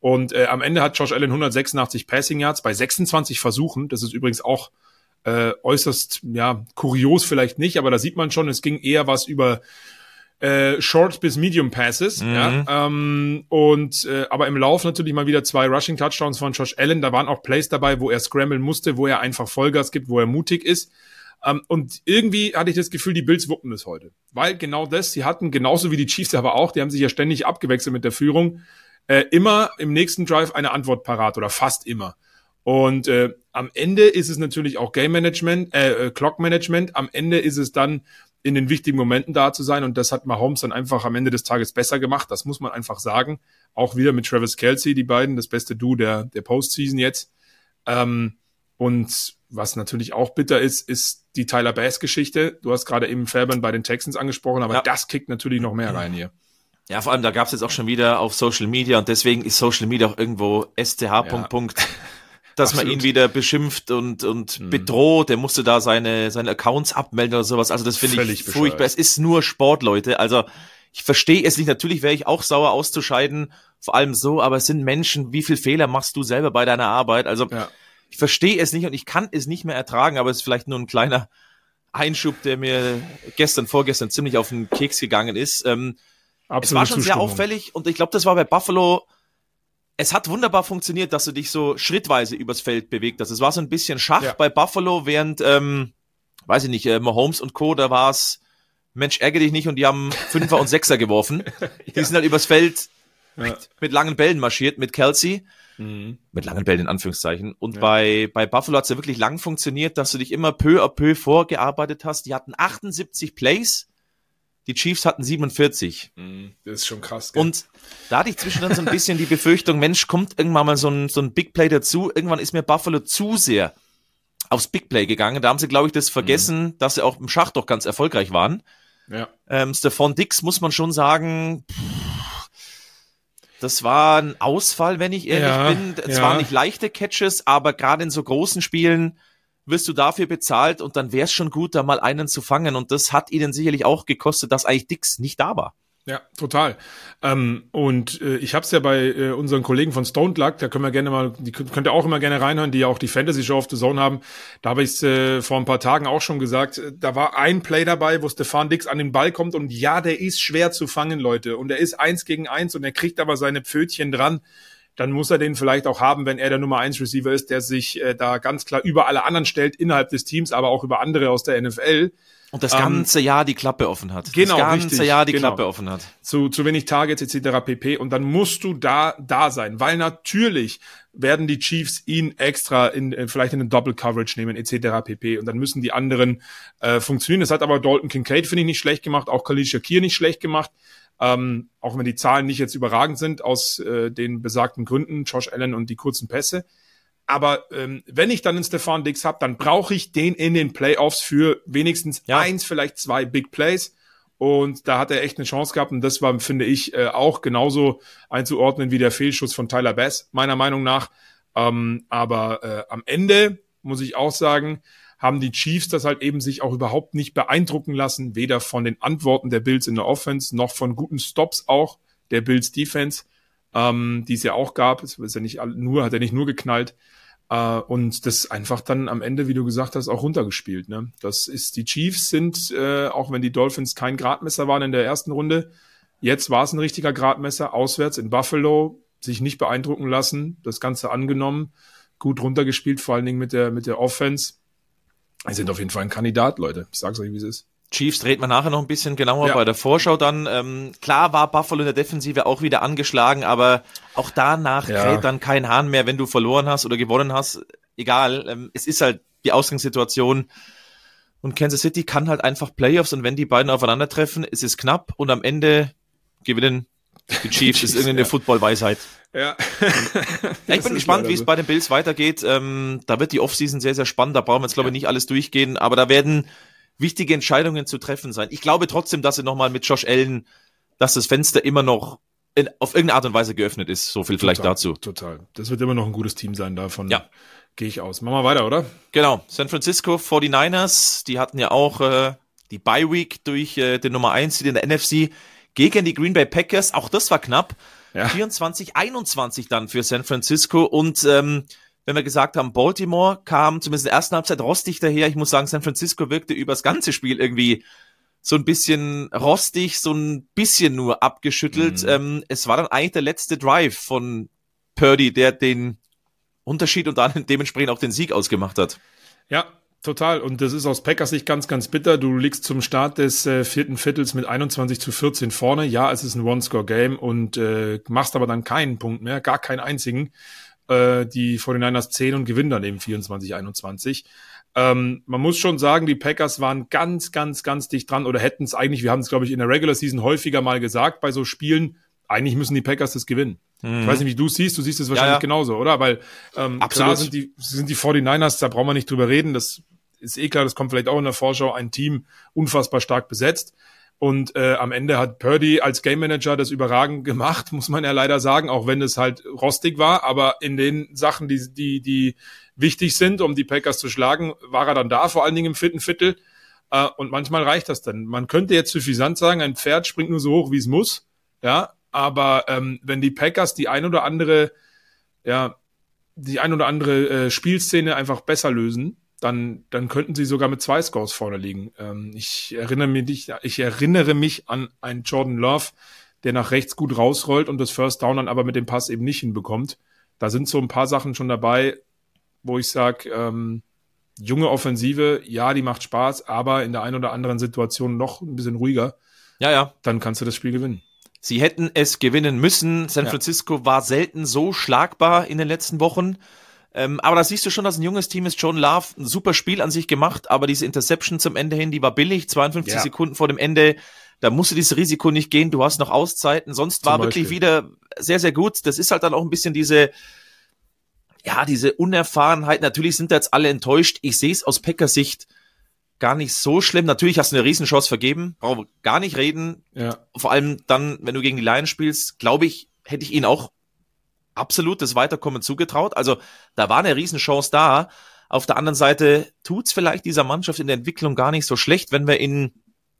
Und äh, am Ende hat Josh Allen 186 Passing Yards bei 26 Versuchen. Das ist übrigens auch äh, äußerst, ja, kurios vielleicht nicht, aber da sieht man schon, es ging eher was über äh, Short bis Medium Passes. Mhm. Ja, ähm, und äh, aber im Lauf natürlich mal wieder zwei Rushing Touchdowns von Josh Allen. Da waren auch Plays dabei, wo er scramble musste, wo er einfach Vollgas gibt, wo er mutig ist. Um, ähm, und irgendwie hatte ich das Gefühl, die Bills wuppen es heute. Weil genau das, sie hatten genauso wie die Chiefs aber auch, die haben sich ja ständig abgewechselt mit der Führung, äh, immer im nächsten Drive eine Antwort parat oder fast immer. Und äh, am Ende ist es natürlich auch Game Management, äh, äh, Clock Management. Am Ende ist es dann in den wichtigen Momenten da zu sein. Und das hat Mahomes dann einfach am Ende des Tages besser gemacht. Das muss man einfach sagen. Auch wieder mit Travis Kelsey, die beiden, das beste Du der, der Postseason jetzt. Ähm, und was natürlich auch bitter ist, ist die Tyler Bass-Geschichte. Du hast gerade eben Fairbairn bei den Texans angesprochen, aber ja. das kickt natürlich noch mehr rein hier. Ja, vor allem, da gab es jetzt auch schon wieder auf Social Media und deswegen ist Social Media auch irgendwo STH. Ja. Dass Absolut. man ihn wieder beschimpft und, und mhm. bedroht. Der musste da seine, seine Accounts abmelden oder sowas. Also das finde ich furchtbar. Es ist nur Sport, Leute. Also ich verstehe es nicht. Natürlich wäre ich auch sauer auszuscheiden, vor allem so, aber es sind Menschen. Wie viel Fehler machst du selber bei deiner Arbeit? Also ja. ich verstehe es nicht und ich kann es nicht mehr ertragen, aber es ist vielleicht nur ein kleiner Einschub, der mir gestern, vorgestern ziemlich auf den Keks gegangen ist. Ähm, es war schon sehr auffällig und ich glaube, das war bei Buffalo es hat wunderbar funktioniert, dass du dich so schrittweise übers Feld bewegt hast. Es war so ein bisschen Schach ja. bei Buffalo, während, ähm, weiß ich nicht, äh, Mahomes und Co., da war es, Mensch, ärgere dich nicht und die haben Fünfer und Sechser geworfen. ja. Die sind halt übers Feld ja. mit, mit, langen Bällen marschiert, mit Kelsey. Mhm. Mit langen Bällen in Anführungszeichen. Und bei, bei Buffalo hat es ja wirklich lang funktioniert, dass du dich immer peu à peu vorgearbeitet hast. Die hatten 78 Plays die Chiefs hatten 47. Mhm, das ist schon krass. Gell? Und da hatte ich zwischendrin so ein bisschen die Befürchtung, Mensch, kommt irgendwann mal so ein, so ein Big Play dazu. Irgendwann ist mir Buffalo zu sehr aufs Big Play gegangen. Da haben sie, glaube ich, das vergessen, mhm. dass sie auch im Schach doch ganz erfolgreich waren. Ja. Ähm, Stephon Dix muss man schon sagen, das war ein Ausfall, wenn ich ehrlich ja, bin. Es ja. waren nicht leichte Catches, aber gerade in so großen Spielen wirst du dafür bezahlt und dann wäre es schon gut, da mal einen zu fangen. Und das hat ihnen sicherlich auch gekostet, dass eigentlich Dix nicht da war. Ja, total. Ähm, und äh, ich habe es ja bei äh, unseren Kollegen von Stone Luck, da können wir gerne mal, die könnt ihr auch immer gerne reinhören, die ja auch die Fantasy Show auf The Zone haben. Da habe ich es äh, vor ein paar Tagen auch schon gesagt. Äh, da war ein Play dabei, wo Stefan Dix an den Ball kommt und ja, der ist schwer zu fangen, Leute. Und er ist eins gegen eins und er kriegt aber seine Pfötchen dran dann muss er den vielleicht auch haben, wenn er der Nummer 1 Receiver ist, der sich äh, da ganz klar über alle anderen stellt innerhalb des Teams, aber auch über andere aus der NFL. Und das ganze ähm, Jahr die Klappe offen hat. Genau, das ganze richtig, Jahr die genau. Klappe offen hat. Zu, zu wenig Targets etc. pp. Und dann musst du da da sein, weil natürlich werden die Chiefs ihn extra in äh, vielleicht in eine Double Coverage nehmen etc. pp. Und dann müssen die anderen äh, funktionieren. Das hat aber Dalton Kincaid finde ich nicht schlecht gemacht, auch Khalil Shakir nicht schlecht gemacht. Ähm, auch wenn die Zahlen nicht jetzt überragend sind aus äh, den besagten Gründen, Josh Allen und die kurzen Pässe. Aber ähm, wenn ich dann einen Stefan Dix habe, dann brauche ich den in den Playoffs für wenigstens ja. eins, vielleicht zwei Big Plays. Und da hat er echt eine Chance gehabt. Und das war, finde ich, äh, auch genauso einzuordnen wie der Fehlschuss von Tyler Bass, meiner Meinung nach. Ähm, aber äh, am Ende muss ich auch sagen, haben die Chiefs das halt eben sich auch überhaupt nicht beeindrucken lassen, weder von den Antworten der Bills in der Offense, noch von guten Stops auch der Bills Defense, ähm, die es ja auch gab. Es ist ja nicht nur, hat er nicht nur geknallt. Uh, und das einfach dann am Ende, wie du gesagt hast, auch runtergespielt. Ne? Das ist, die Chiefs sind, äh, auch wenn die Dolphins kein Gradmesser waren in der ersten Runde, jetzt war es ein richtiger Gradmesser, auswärts in Buffalo, sich nicht beeindrucken lassen, das Ganze angenommen, gut runtergespielt, vor allen Dingen mit der, mit der Offense. Sie sind auf jeden Fall ein Kandidat, Leute. Ich sag's euch, wie es ist. Chiefs dreht man nachher noch ein bisschen genauer Ja. bei der Vorschau dann. Ähm, klar war Buffalo in der Defensive auch wieder angeschlagen, aber auch danach Ja. kräht dann kein Hahn mehr, wenn du verloren hast oder gewonnen hast. Egal, ähm, es ist halt die Ausgangssituation. Und Kansas City kann halt einfach Playoffs und wenn die beiden aufeinandertreffen, es ist knapp und am Ende gewinnen die Chiefs. Ist irgendeine ja. Football-Weisheit. Ja. Ja, ich bin gespannt, wie es bei den Bills weitergeht. Ähm, da wird die Offseason sehr, sehr spannend. Da brauchen wir jetzt, glaube ich, nicht alles durchgehen, aber da werden wichtige Entscheidungen zu treffen sein. Ich glaube trotzdem, dass sie nochmal mit Josh Allen, dass das Fenster immer noch in, auf irgendeine Art und Weise geöffnet ist. So viel vielleicht Total, dazu. Total. Das wird immer noch ein gutes Team sein, davon Ja. gehe ich aus. Machen wir weiter, oder? Genau. San Francisco 49ers, die hatten ja auch äh, die Bye Week durch äh, den Nummer 1 in der NFC gegen die Green Bay Packers. Auch das war knapp. Ja. 24, 21 dann für San Francisco. Und ähm, wenn wir gesagt haben, Baltimore kam zumindest in der ersten Halbzeit rostig daher. Ich muss sagen, San Francisco wirkte über das ganze Spiel irgendwie so ein bisschen rostig, so ein bisschen nur abgeschüttelt. Mhm. Ähm, es war dann eigentlich der letzte Drive von Purdy, der den Unterschied und dann dementsprechend auch den Sieg ausgemacht hat. Ja, total. Und das ist aus Packers Sicht ganz, ganz bitter. Du liegst zum Start des äh, vierten Viertels mit 21 zu 14 vorne. Ja, es ist ein One-Score-Game und äh, machst aber dann keinen Punkt mehr, gar keinen einzigen. Äh, die 49ers 10 und gewinnen dann eben 24, 21. Ähm, man muss schon sagen, die Packers waren ganz, ganz, ganz dicht dran oder hätten es eigentlich, wir haben es, glaube ich, in der Regular Season häufiger mal gesagt, bei so Spielen, eigentlich müssen die Packers das gewinnen. Ich weiß nicht, wie du es siehst, du siehst es wahrscheinlich ja. genauso, oder? Weil ähm, Absolut. klar sind die, sind die 49ers, da brauchen wir nicht drüber reden, das ist eh klar, das kommt vielleicht auch in der Vorschau, ein Team unfassbar stark besetzt. Und äh, am Ende hat Purdy als Game Manager das überragend gemacht, muss man ja leider sagen, auch wenn es halt rostig war. Aber in den Sachen, die, die, die wichtig sind, um die Packers zu schlagen, war er dann da, vor allen Dingen im vierten Viertel. Äh, und manchmal reicht das dann. Man könnte jetzt suffisant sagen, ein Pferd springt nur so hoch, wie es muss. Ja, aber ähm, wenn die Packers die ein oder andere, ja, die ein oder andere äh, Spielszene einfach besser lösen, dann, dann könnten sie sogar mit zwei Scores vorne liegen. Ähm, ich erinnere mich, ich erinnere mich an einen Jordan Love, der nach rechts gut rausrollt und das First Down dann aber mit dem Pass eben nicht hinbekommt. Da sind so ein paar Sachen schon dabei, wo ich sage, ähm, junge Offensive, ja, die macht Spaß, aber in der einen oder anderen Situation noch ein bisschen ruhiger, Ja, ja. dann kannst du das Spiel gewinnen. Sie hätten es gewinnen müssen. San Ja. Francisco war selten so schlagbar in den letzten Wochen. Ähm, aber da siehst du schon, dass ein junges Team ist. John Love, ein super Spiel an sich gemacht, aber diese Interception zum Ende hin, die war billig, 52 Ja. Sekunden vor dem Ende. Da musst du dieses Risiko nicht gehen. Du hast noch Auszeiten. Sonst war wirklich Beispiel. wieder sehr, sehr gut. Das ist halt dann auch ein bisschen diese, ja, diese Unerfahrenheit. Natürlich sind da jetzt alle enttäuscht. Ich sehe es aus Packers Sicht gar nicht so schlimm. Natürlich hast du eine Riesenchance vergeben. Brauchen wir gar nicht reden Ja, vor allem dann, wenn du gegen die Lions spielst, glaube ich, hätte ich ihnen auch absolut das Weiterkommen zugetraut. Also da war eine Riesenchance da. Auf der anderen Seite tut's vielleicht dieser Mannschaft in der Entwicklung gar nicht so schlecht, wenn wir in,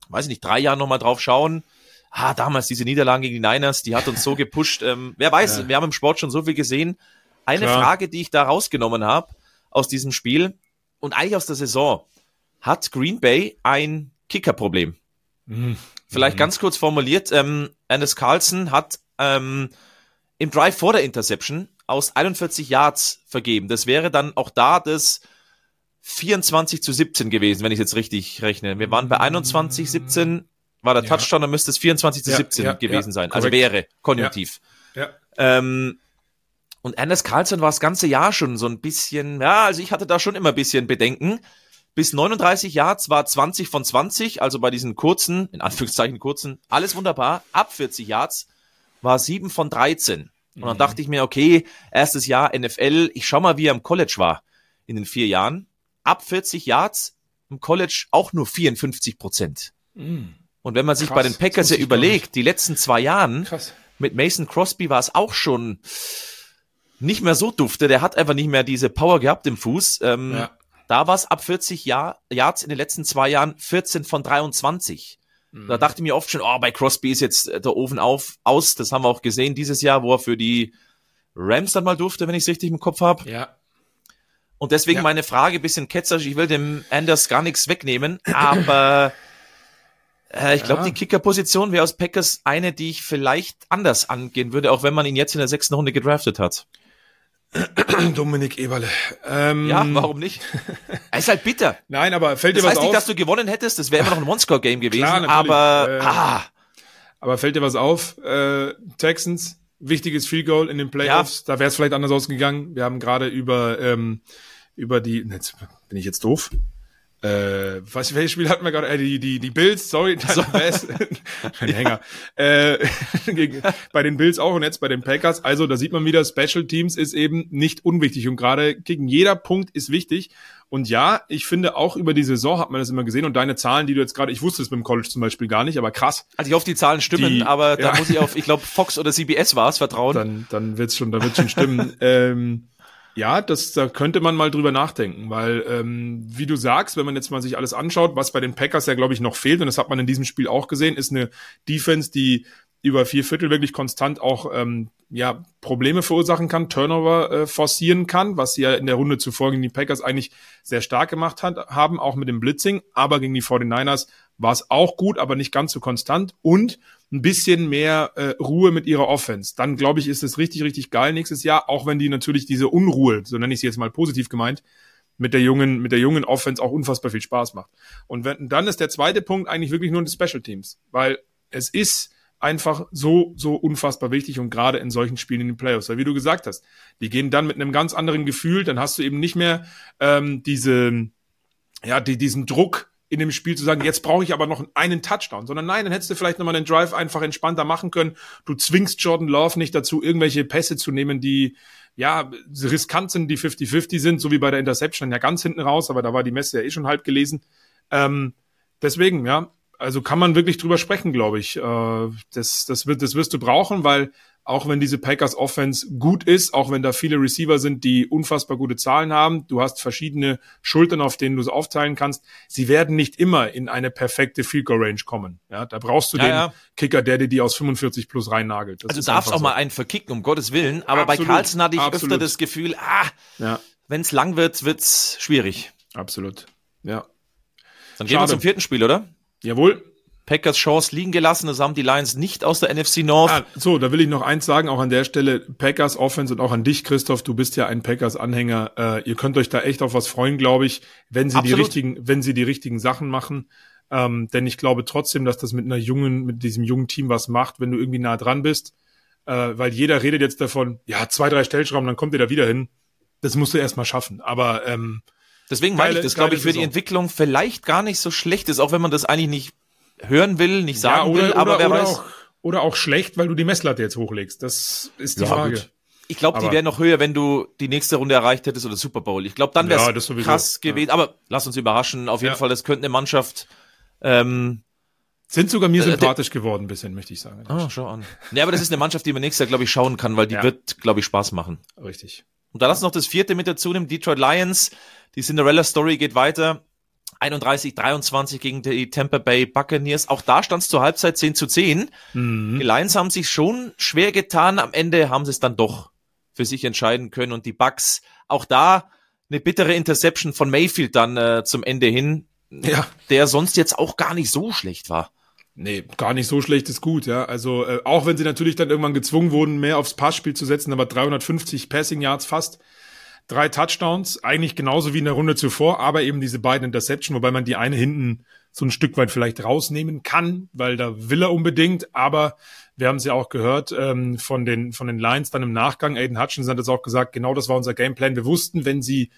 weiß ich nicht, drei Jahren nochmal drauf schauen. Ah, damals diese Niederlagen gegen die Niners, die hat uns so gepusht. Ähm, wer weiß, Ja. wir haben im Sport schon so viel gesehen. Eine Klar. Frage, die ich da rausgenommen habe aus diesem Spiel und eigentlich aus der Saison. Hat Green Bay ein Kickerproblem? Mhm. Vielleicht Mhm. ganz kurz formuliert, ähm, Anders Carlson hat ähm, im Drive vor der Interception aus 41 Yards vergeben. Das wäre dann auch da das 24 zu 17 gewesen, wenn ich jetzt richtig rechne. Wir waren bei 21, 17, war der Ja. Touchdown, dann müsste es 24 zu Ja, 17 ja, gewesen sein. Also korrekt. wäre, konjunktiv. Ähm, und Anders Carlson war das ganze Jahr schon so ein bisschen, ja, also ich hatte da schon immer ein bisschen Bedenken. Bis 39 Yards war 20 von 20, also bei diesen kurzen, in Anführungszeichen kurzen, alles wunderbar. Ab 40 Yards war 7 von 13. Und dann dachte ich mir, okay, erstes Jahr NFL, ich schau mal, wie er im College war in den vier Jahren. Ab 40 Yards im College auch nur 54 Prozent. Mhm. Und wenn man sich Krass, bei den Packers ja überlegt, die letzten zwei Jahren, Krass. mit Mason Crosby war es auch schon nicht mehr so dufte. Der hat einfach nicht mehr diese Power gehabt im Fuß. Ähm, Ja. Da war es ab 40 Jahr, Yards in den letzten zwei Jahren 14 von 23. Da Mhm. dachte ich mir oft schon, oh, bei Crosby ist jetzt äh, der Ofen auf, aus. Das haben wir auch gesehen dieses Jahr, wo er für die Rams dann mal durfte, wenn ich es richtig im Kopf habe. Ja. Und deswegen Ja. meine Frage, bisschen ketzerisch, ich will dem Anders gar nichts wegnehmen, aber äh, ich glaube, Ja. die Kickerposition wäre aus Packers eine, die ich vielleicht anders angehen würde, auch wenn man ihn jetzt in der sechsten Runde gedraftet hat. Dominik Eberle. Ähm, ja, warum nicht? Er ist halt bitter. Nein, aber fällt das dir was heißt auf? nicht, dass du gewonnen hättest, das wäre immer noch ein One-Score-Game gewesen, Klar, aber äh, ah. Aber fällt dir was auf? Äh, Texans, wichtiges Field Goal in den Playoffs, ja. da wäre es vielleicht anders ausgegangen. Wir haben gerade über ähm, über die jetzt bin ich jetzt doof äh, was, welches Spiel hatten wir gerade? Äh, die, die, die Bills, sorry, so. ein Hänger. Äh, gegen, bei den Bills auch und jetzt bei den Packers. Also da sieht man wieder, Special Teams ist eben nicht unwichtig und gerade gegen jeder Punkt ist wichtig. Und ja, ich finde auch über die Saison hat man das immer gesehen und deine Zahlen, die du jetzt gerade, ich wusste es beim College zum Beispiel gar nicht, aber krass. Also ich hoffe, die Zahlen stimmen, die, aber da ja. muss ich auf, ich glaube, Fox oder CBS war es, vertrauen. Dann, dann wird's schon, dann wird's schon stimmen. ähm, ja, das, da könnte man mal drüber nachdenken, weil, ähm, wie du sagst, wenn man jetzt mal sich alles anschaut, was bei den Packers ja, glaube ich, noch fehlt, und das hat man in diesem Spiel auch gesehen, ist eine Defense, die über vier Viertel wirklich konstant auch ähm, ja, Probleme verursachen kann, Turnover äh, forcieren kann, was sie ja in der Runde zuvor gegen die Packers eigentlich sehr stark gemacht hat, haben, auch mit dem Blitzing, aber gegen die 49ers war es auch gut, aber nicht ganz so konstant und ein bisschen mehr äh, Ruhe mit ihrer Offense. Dann glaube ich, ist es richtig, richtig geil nächstes Jahr, auch wenn die natürlich diese Unruhe, so nenne ich sie jetzt mal positiv gemeint, mit der jungen, mit der jungen Offense auch unfassbar viel Spaß macht. Und wenn, dann ist der zweite Punkt eigentlich wirklich nur die Special Teams, weil es ist einfach so, so unfassbar wichtig und gerade in solchen Spielen in den Playoffs. Weil wie du gesagt hast, die gehen dann mit einem ganz anderen Gefühl, dann hast du eben nicht mehr ähm, diese, ja, die, diesen Druck, in dem Spiel zu sagen, jetzt brauche ich aber noch einen Touchdown, sondern nein, dann hättest du vielleicht nochmal den Drive einfach entspannter machen können. Du zwingst Jordan Love nicht dazu, irgendwelche Pässe zu nehmen, die ja riskant sind, die 50-50 sind, so wie bei der Interception ja ganz hinten raus, aber da war die Messe ja eh schon halb gelesen. Ähm, deswegen, ja, also kann man wirklich drüber sprechen, glaube ich. Äh, das, das, wird, das wirst du brauchen, weil auch wenn diese Packers Offense gut ist, auch wenn da viele Receiver sind, die unfassbar gute Zahlen haben, du hast verschiedene Schultern, auf denen du es aufteilen kannst, sie werden nicht immer in eine perfekte Field Goal Range kommen. Ja, da brauchst du ja, den ja. Kicker, der dir die aus 45 plus reinnagelt. Das also du darfst auch so. mal einen verkicken, um Gottes Willen, aber Absolut. bei Carlson hatte ich Absolut. öfter das Gefühl, ah, ja. wenn es lang wird, wird's schwierig. Absolut. Ja. Dann gehen Schade. wir zum vierten Spiel, oder? Jawohl. Packers Chance liegen gelassen. Das haben die Lions nicht aus der NFC North. Ah, so, da will ich noch eins sagen, auch an der Stelle Packers Offense und auch an dich, Christoph. Du bist ja ein Packers Anhänger. Äh, ihr könnt euch da echt auf was freuen, glaube ich, wenn sie Absolut. die richtigen, wenn sie die richtigen Sachen machen. Ähm, denn ich glaube trotzdem, dass das mit einer jungen, mit diesem jungen Team was macht, wenn du irgendwie nah dran bist. Äh, weil jeder redet jetzt davon, ja, zwei, drei Stellschrauben, dann kommt ihr da wieder hin. Das musst du erst mal schaffen. Aber ähm, Deswegen meine ich, das glaube ich für die Entwicklung vielleicht gar nicht so schlecht ist, auch wenn man das eigentlich nicht hören will, nicht sagen ja, oder, will, aber oder, wer oder weiß. Auch, oder auch schlecht, weil du die Messlatte jetzt hochlegst. Das ist die ja, Frage. Gut. Ich glaube, die wäre noch höher, wenn du die nächste Runde erreicht hättest oder Super Bowl. Ich glaube, dann wäre es ja, krass gewesen. Aber lass uns überraschen. Auf jeden Fall, das könnte eine Mannschaft. Ähm, sind sogar mir äh, sympathisch geworden, bisschen, möchte ich sagen. Ah, schau an. Nee, aber das ist eine Mannschaft, die man nächstes Jahr, glaube ich, schauen kann, weil die wird, glaube ich, Spaß machen. Richtig. Und da lass noch das vierte mit dazu nehmen. Detroit Lions. Die Cinderella Story geht weiter. 31, 23 gegen die Tampa Bay Buccaneers. Auch da stand es zur Halbzeit 10 zu 10. Mhm. Die Lions haben sich schon schwer getan. Am Ende haben sie es dann doch für sich entscheiden können. Und die Bucks, auch da eine bittere Interception von Mayfield dann äh, zum Ende hin, ja. der sonst jetzt auch gar nicht so schlecht war. Nee, gar nicht so schlecht ist gut, ja. Also äh, auch wenn sie natürlich dann irgendwann gezwungen wurden, mehr aufs Passspiel zu setzen, aber 350 Passing Yards fast drei Touchdowns, eigentlich genauso wie in der Runde zuvor, aber eben diese beiden Interception, wobei man die eine hinten so ein Stück weit vielleicht rausnehmen kann, weil da will er unbedingt, aber wir haben es ja auch gehört ähm, von den von den Lions dann im Nachgang. Aiden Hutchinson hat es auch gesagt, genau das war unser Gameplan. Wir wussten, wenn sie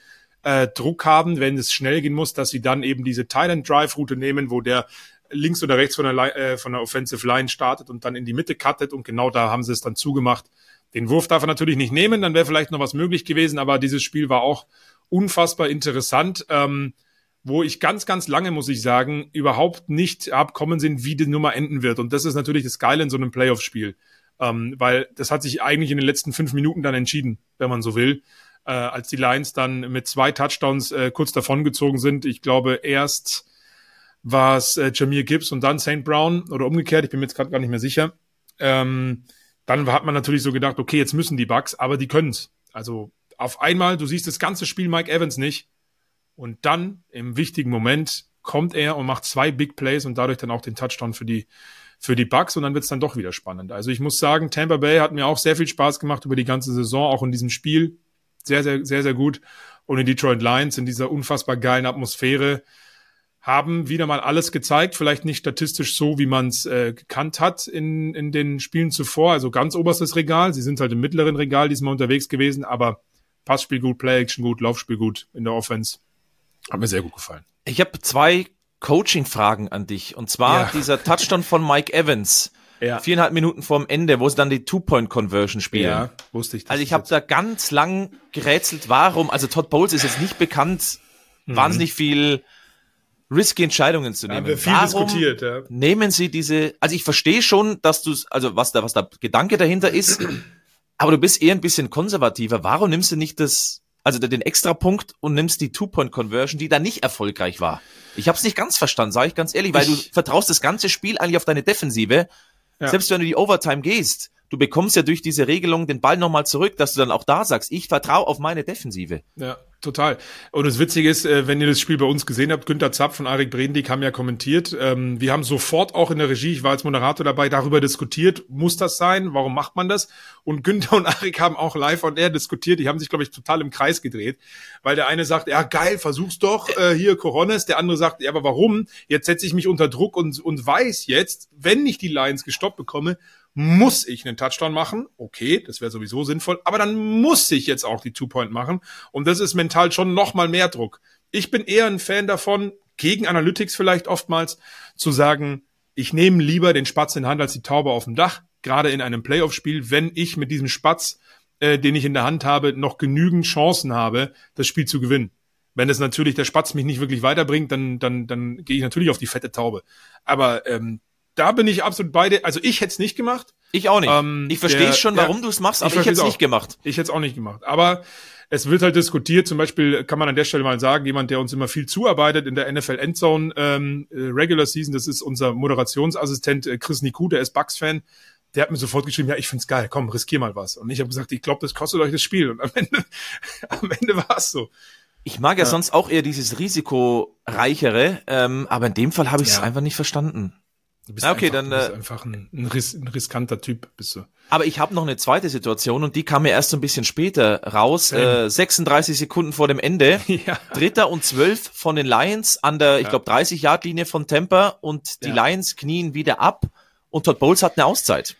äh, Druck haben, wenn es schnell gehen muss, dass sie dann eben diese Thailand Drive Route nehmen, wo der links oder rechts von der, äh, von der Offensive Line startet und dann in die Mitte cuttet und genau da haben sie es dann zugemacht. Den Wurf darf er natürlich nicht nehmen, dann wäre vielleicht noch was möglich gewesen, aber dieses Spiel war auch unfassbar interessant, ähm, wo ich ganz, ganz lange, muss ich sagen, überhaupt nicht abkommen sind, wie die Nummer enden wird. Und das ist natürlich das Geile in so einem Playoff-Spiel, ähm, weil das hat sich eigentlich in den letzten fünf Minuten dann entschieden, wenn man so will. Äh, als die Lions dann mit zwei Touchdowns äh, kurz davongezogen sind. Ich glaube, erst war es äh, Jameer Gibbs und dann St. Brown oder umgekehrt, ich bin mir jetzt gerade gar nicht mehr sicher. Ähm, dann hat man natürlich so gedacht, okay, jetzt müssen die Bucks, aber die können's. Also auf einmal, du siehst das ganze Spiel Mike Evans nicht. Und dann im wichtigen Moment kommt er und macht zwei Big Plays und dadurch dann auch den Touchdown für die für die Bucks und dann wird's dann doch wieder spannend. Also ich muss sagen, Tampa Bay hat mir auch sehr viel Spaß gemacht über die ganze Saison, auch in diesem Spiel. Sehr, sehr, sehr, sehr gut. Und die Detroit Lions in dieser unfassbar geilen Atmosphäre haben wieder mal alles gezeigt, vielleicht nicht statistisch so, wie man es äh, gekannt hat in, in den Spielen zuvor, also ganz oberstes Regal. Sie sind halt im mittleren Regal diesmal unterwegs gewesen, aber Passspiel gut, Play-Action gut, Laufspiel gut in der Offense. Hat mir sehr gut gefallen. Ich habe zwei Coaching-Fragen an dich. Und zwar Ja. dieser Touchdown von Mike Evans. Ja. Viereinhalb Minuten vorm Ende, wo sie dann die Two-Point-Conversion spielen. Ja, wusste ich. Also ich habe da ganz lang gerätselt, warum. Also Todd Bowles ist jetzt nicht bekannt, wahnsinnig viel risky Entscheidungen zu Mhm. haben nehmen. wir viel warum diskutiert. Ja. nehmen Sie diese? Also ich verstehe schon, dass du, also was da, was da Gedanke dahinter ist, aber du bist eher ein bisschen konservativer. Warum nimmst du nicht das, also den Extrapunkt und nimmst die Two-Point-Conversion, die da nicht erfolgreich war? Ich habe es nicht ganz verstanden, sage ich ganz ehrlich, weil Ich- du vertraust das ganze Spiel eigentlich auf deine Defensive. Ja. Selbst wenn du die Overtime gehst, du bekommst ja durch diese Regelung den Ball nochmal zurück, dass du dann auch da sagst, ich vertraue auf meine Defensive. Ja, total. Und das Witzige ist, äh, wenn ihr das Spiel bei uns gesehen habt, Günther Zapf und Arik Brendig haben ja kommentiert. Ähm, wir haben sofort auch in der Regie, ich war als Moderator dabei, darüber diskutiert, muss das sein? Warum macht man das? Und Günther und Arik haben auch live on air diskutiert. Die haben sich, glaube ich, total im Kreis gedreht. Weil der eine sagt, ja geil, versuch's doch, äh, hier Coronas. Der andere sagt, ja, aber warum? Jetzt setze ich mich unter Druck und, und weiß jetzt, wenn ich die Lions gestoppt bekomme, muss ich einen Touchdown machen. Okay, das wäre sowieso sinnvoll. Aber dann muss ich jetzt auch die Two-Point machen. Und das ist mental schon noch mal mehr Druck. Ich bin eher ein Fan davon, gegen Analytics vielleicht oftmals, zu sagen, ich nehme lieber den Spatz in Hand als die Taube auf dem Dach. Gerade in einem Playoff-Spiel, wenn ich mit diesem Spatz, äh, den ich in der Hand habe, noch genügend Chancen habe, das Spiel zu gewinnen. Wenn es natürlich der Spatz mich nicht wirklich weiterbringt, dann, dann, dann gehe ich natürlich auf die fette Taube. Aber ähm, da bin ich absolut beide. Also ich hätte es nicht gemacht. Ich auch nicht. Ähm, ich verstehe schon, warum du es machst, ich aber ich, hätte es nicht gemacht. Ich hätte es auch nicht gemacht. Aber es wird halt diskutiert. Zum Beispiel kann man an der Stelle mal sagen, jemand, der uns immer viel zuarbeitet in der NFL Endzone ähm, äh, Regular Season, das ist unser Moderationsassistent äh, Chris Niku, der ist Bucks-Fan. Der hat mir sofort geschrieben, ja, ich find's geil, komm, riskier mal was. Und ich habe gesagt, ich glaube, das kostet euch das Spiel. Und am Ende, am Ende war es so. Ich mag ja, sonst auch eher dieses risikoreichere, ähm, aber in dem Fall habe ich es Ja. einfach nicht verstanden. Du bist okay, einfach, dann, du bist äh, einfach ein, ein, ris ein riskanter Typ, bist du. Aber ich habe noch eine zweite Situation und die kam mir erst so ein bisschen später raus. Äh, 36 Sekunden vor dem Ende. Ja. Dritter und zwölf von den Lions an der, ich Ja. glaube, 30-Yard-Linie von Tampa und die Ja. Lions knien wieder ab und Todd Bowles hat eine Auszeit.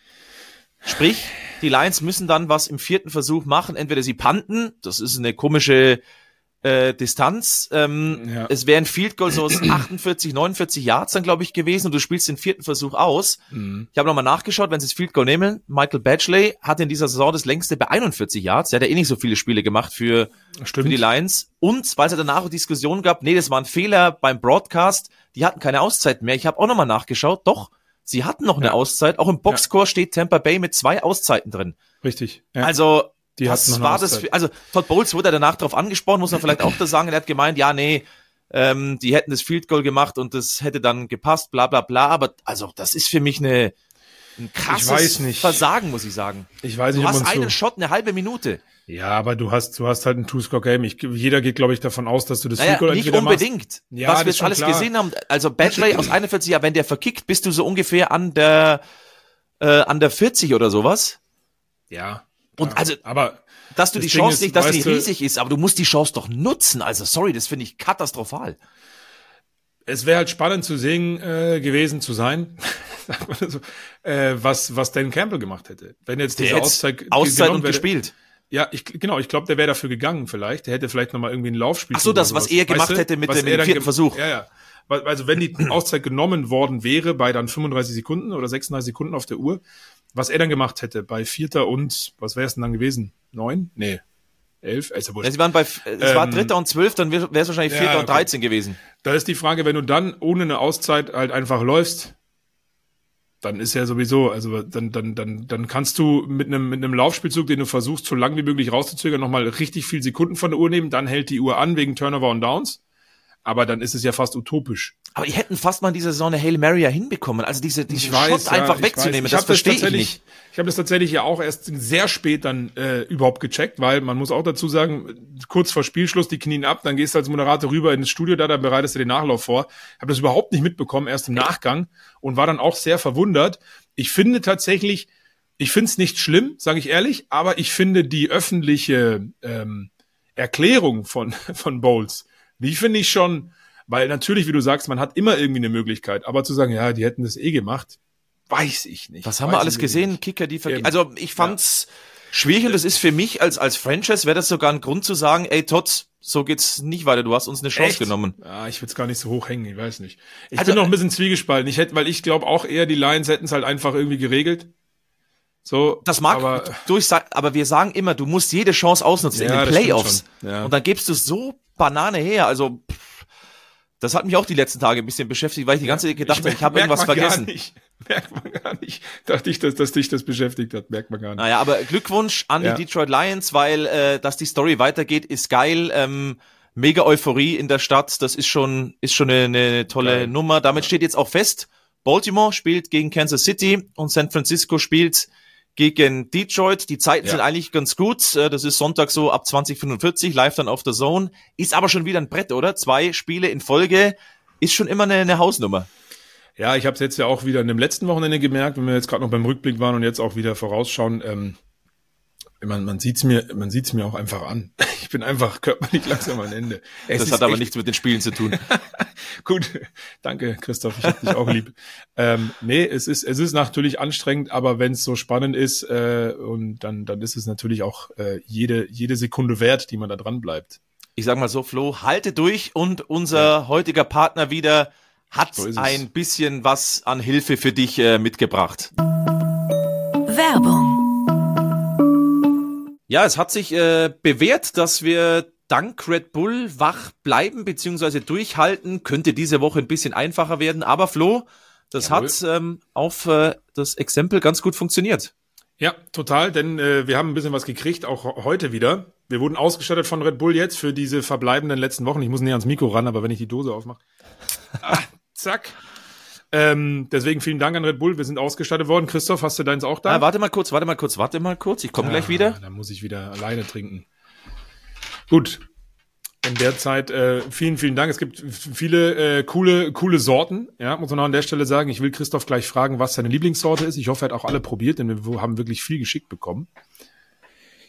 Sprich, die Lions müssen dann was im vierten Versuch machen. Entweder sie panten, das ist eine komische äh, Distanz. Ähm, Ja. Es wäre ein Field Goal so aus 48, 49 Yards dann, glaube ich, gewesen und du spielst den vierten Versuch aus. Mhm. Ich habe nochmal nachgeschaut, wenn sie das Field Goal nehmen. Michael Batchley hat in dieser Saison das längste bei 41 Yards. Der hat ja eh nicht so viele Spiele gemacht für, Stimmt. für die Lions. Und weil es ja danach auch Diskussionen gab, nee, das war ein Fehler beim Broadcast. Die hatten keine Auszeit mehr. Ich habe auch nochmal nachgeschaut. Doch, sie hatten noch eine Ja. Auszeit. Auch im Boxscore steht Tampa Bay mit zwei Auszeiten drin. Richtig. Ja. Also, Die das eine war das. Für- Also, Todd Bowles wurde danach darauf angesprochen, muss man vielleicht auch da sagen. Er hat gemeint, ja, nee, ähm, die hätten das Field Goal gemacht und das hätte dann gepasst, bla, bla, bla. Aber, also, das ist für mich eine, ein krasses weiß nicht. Versagen, muss ich sagen. ich weiß Du nicht, ob hast einen so. Shot, eine halbe Minute. Ja, aber du hast, du hast halt ein Two-Score-Game. Jeder geht, glaube ich, davon aus, dass du das Naja, Field Goal nicht unbedingt. Ja, Was das wir jetzt schon alles klar. gesehen haben, also Badgley aus 41, ja, wenn der verkickt, bist du so ungefähr an der, äh, an der 40 oder sowas. Ja. Und also- aber Dass du die Chance ist, nicht, dass weißt du- riesig ist, aber du musst die Chance doch nutzen. Also, sorry, das finde ich katastrophal. es wäre halt spannend zu sehen äh, gewesen zu sein, so, äh, was was Dan Campbell gemacht hätte, wenn jetzt diese Der Auszeit, jetzt Auszeit und wäre. gespielt. Ja, ich genau, ich glaube, der wäre dafür gegangen vielleicht. Der hätte vielleicht noch mal irgendwie ein Laufspiel. Ach so, das, was er gemacht hätte mit dem- mit dem vierten Versuch. Ja, ja. Also wenn die Auszeit genommen worden wäre bei dann 35 Sekunden oder 36 Sekunden auf der Uhr, was er dann gemacht hätte bei Vierter und was wäre es denn dann gewesen? Neun? Nee, elf. Ist ja. Ja, sie waren bei, es war Ähm, Dritter und Zwölf, dann wäre es wahrscheinlich ja, Vierter und okay. 13 gewesen. Da ist die Frage, wenn du dann ohne eine Auszeit halt einfach läufst, dann ist ja sowieso, also dann, dann, dann, dann kannst du mit einem, mit einem Laufspielzug, den du versuchst, so lang wie möglich rauszuzögern, nochmal richtig viel Sekunden von der Uhr nehmen, dann hält die Uhr an wegen Turnover und Downs. Aber dann ist es ja fast utopisch. Aber die hätten fast mal in dieser Saison eine Hail Mary ja hinbekommen. Also diese, diesen Ich weiß, Shot einfach ja, ich wegzunehmen, weiß. das verstehe ich nicht. Ich habe das tatsächlich ja auch erst sehr spät dann äh, überhaupt gecheckt, weil man muss auch dazu sagen, kurz vor Spielschluss, die knien ab, dann gehst du als Moderator rüber ins Studio, da dann bereitest du den Nachlauf vor. Habe das überhaupt nicht mitbekommen, erst im Nachgang und war dann auch sehr verwundert. Ich finde tatsächlich, ich finde es nicht schlimm, sage ich ehrlich, aber ich finde die öffentliche ähm, Erklärung von, von Bowles, die finde ich schon, weil natürlich, wie du sagst, man hat immer irgendwie eine Möglichkeit, aber zu sagen, ja, die hätten das eh gemacht, weiß ich nicht. Was haben wir alles gesehen? Nicht. Kicker, die vergeben. Also ich fand's ja. schwierig und das ist für mich als, als Franchise wäre das sogar ein Grund zu sagen, ey Todd, so geht's nicht weiter. Du hast uns eine Chance Echt? genommen. Ja, ich würde es gar nicht so hoch hängen, ich weiß nicht. Ich also, bin noch ein bisschen zwiegespalten. Ich hätte, weil ich glaube auch eher, die Lions hätten es halt einfach irgendwie geregelt. So, das mag aber, durch sein, aber wir sagen immer, du musst jede Chance ausnutzen ja, in den Playoffs. Ja. Und dann gibst du so Banane her. Also pff, das hat mich auch die letzten Tage ein bisschen beschäftigt, weil ich die ganze Zeit gedacht habe, ich, ich habe irgendwas vergessen. Gar nicht. Merkt man gar nicht. Dachte ich, dass, dass dich das beschäftigt hat. Merkt man gar nicht. Naja, aber Glückwunsch an ja. die Detroit Lions, weil äh, dass die Story weitergeht, ist geil. Ähm, mega Euphorie in der Stadt. Das ist schon, ist schon eine, eine tolle geil. Nummer. Damit ja. steht jetzt auch fest, Baltimore spielt gegen Kansas City und San Francisco spielt gegen Detroit. Die Zeiten ja. sind eigentlich ganz gut. Äh, das ist Sonntag so ab 2045, live dann auf der Zone. Ist aber schon wieder ein Brett, oder? Zwei Spiele in Folge ist schon immer eine, eine Hausnummer. Ja, ich habe es jetzt ja auch wieder in dem letzten Wochenende gemerkt, wenn wir jetzt gerade noch beim Rückblick waren und jetzt auch wieder vorausschauen. Ähm, man, man sieht's mir, man sieht's mir auch einfach an. Ich bin einfach körperlich langsam am Ende. Es das hat aber nichts mit den Spielen zu tun. Gut, danke Christoph, ich hab dich auch lieb. Ähm, nee, es ist, es ist natürlich anstrengend, aber wenn es so spannend ist äh, und dann, dann ist es natürlich auch äh, jede, jede Sekunde wert, die man da dran bleibt. Ich sag mal so, Flo, halte durch und unser ja. heutiger Partner wieder hat so ein bisschen was an Hilfe für dich äh, mitgebracht. Werbung ja, es hat sich äh, bewährt, dass wir dank Red Bull wach bleiben bzw. durchhalten. Könnte diese Woche ein bisschen einfacher werden, aber Flo, das Jawohl. hat ähm, auf äh, das Exempel ganz gut funktioniert. Ja, total, denn äh, wir haben ein bisschen was gekriegt, auch heute wieder. Wir wurden ausgestattet von Red Bull jetzt für diese verbleibenden letzten Wochen. Ich muss näher ans Mikro ran, aber wenn ich die Dose aufmache. ah, zack. Ähm, deswegen vielen Dank an Red Bull. Wir sind ausgestattet worden. Christoph, hast du deins auch da? Ah, warte mal kurz, warte mal kurz, warte mal kurz. Ich komme ah, gleich wieder. Dann muss ich wieder alleine trinken. Gut. In der Zeit äh, vielen, vielen Dank. Es gibt viele äh, coole, coole Sorten. Ja, muss man auch an der Stelle sagen. Ich will Christoph gleich fragen, was seine Lieblingssorte ist. Ich hoffe, er hat auch alle probiert, denn wir haben wirklich viel geschickt bekommen.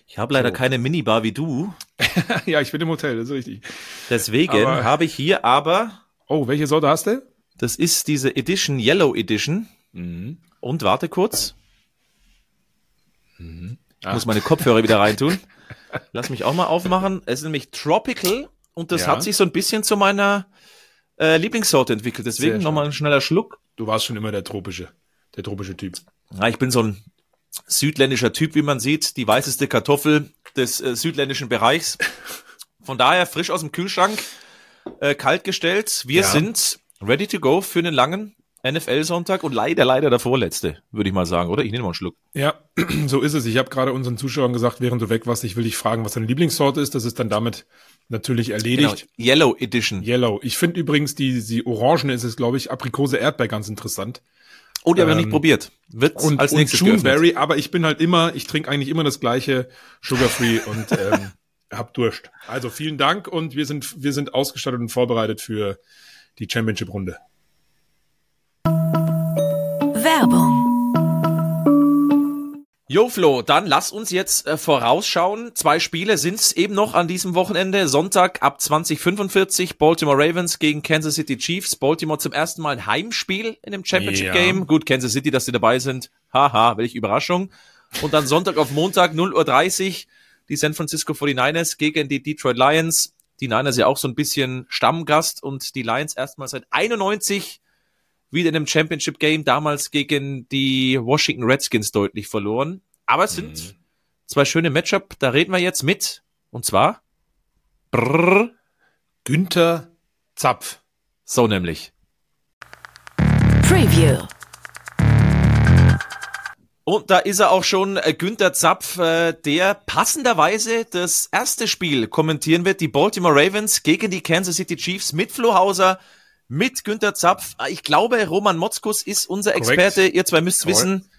Ich habe leider so. keine Minibar wie du. ja, ich bin im Hotel, das ist richtig. Deswegen habe ich hier aber. Oh, welche Sorte hast du? Das ist diese Edition, Yellow Edition. Mhm. Und warte kurz. Mhm. Ich muss meine Kopfhörer wieder reintun. Lass mich auch mal aufmachen. Es ist nämlich Tropical und das ja. hat sich so ein bisschen zu meiner äh, Lieblingssorte entwickelt. Deswegen nochmal ein schneller Schluck. Du warst schon immer der tropische, der tropische Typ. Ja, ich bin so ein südländischer Typ, wie man sieht. Die weißeste Kartoffel des äh, südländischen Bereichs. Von daher frisch aus dem Kühlschrank, äh, kalt gestellt. Wir ja. sind ready to go für einen langen NFL-Sonntag und leider, leider der vorletzte, würde ich mal sagen, oder? Ich nehme mal einen Schluck. Ja, so ist es. Ich habe gerade unseren Zuschauern gesagt, während du weg warst, ich will dich fragen, was deine Lieblingssorte ist. Das ist dann damit natürlich erledigt. Genau. Yellow Edition. Yellow. Ich finde übrigens, die, die Orangene ist es, glaube ich, Aprikose Erdbeer ganz interessant. Oh, die ähm, habe ich noch nicht probiert. Wird und, als nächstes und Juneberry, aber ich bin halt immer, ich trinke eigentlich immer das gleiche, Sugar-Free und ähm, hab Durst. Also vielen Dank und wir sind, wir sind ausgestattet und vorbereitet für die Championship-Runde. Werbung. Jo Flo, dann lass uns jetzt äh, vorausschauen. Zwei Spiele sind's eben noch an diesem Wochenende. Sonntag ab 2045 Baltimore Ravens gegen Kansas City Chiefs. Baltimore zum ersten Mal ein Heimspiel in dem Championship ja. Game. Gut, Kansas City, dass sie dabei sind. Haha, welche Überraschung. Und dann Sonntag auf Montag 0.30 Uhr die San Francisco 49ers gegen die Detroit Lions die Niners ja auch so ein bisschen Stammgast und die Lions erstmal seit 91 wieder in einem Championship Game, damals gegen die Washington Redskins deutlich verloren. Aber es sind mhm. zwei schöne Matchup, da reden wir jetzt mit, und zwar Brrr, Günther Zapf. So nämlich. Preview. Und da ist er auch schon, äh, Günther Zapf, äh, der passenderweise das erste Spiel kommentieren wird. Die Baltimore Ravens gegen die Kansas City Chiefs mit Flo Hauser, mit Günther Zapf. Ah, ich glaube, Roman Motzkus ist unser. Experte. Ihr zwei müsst wissen.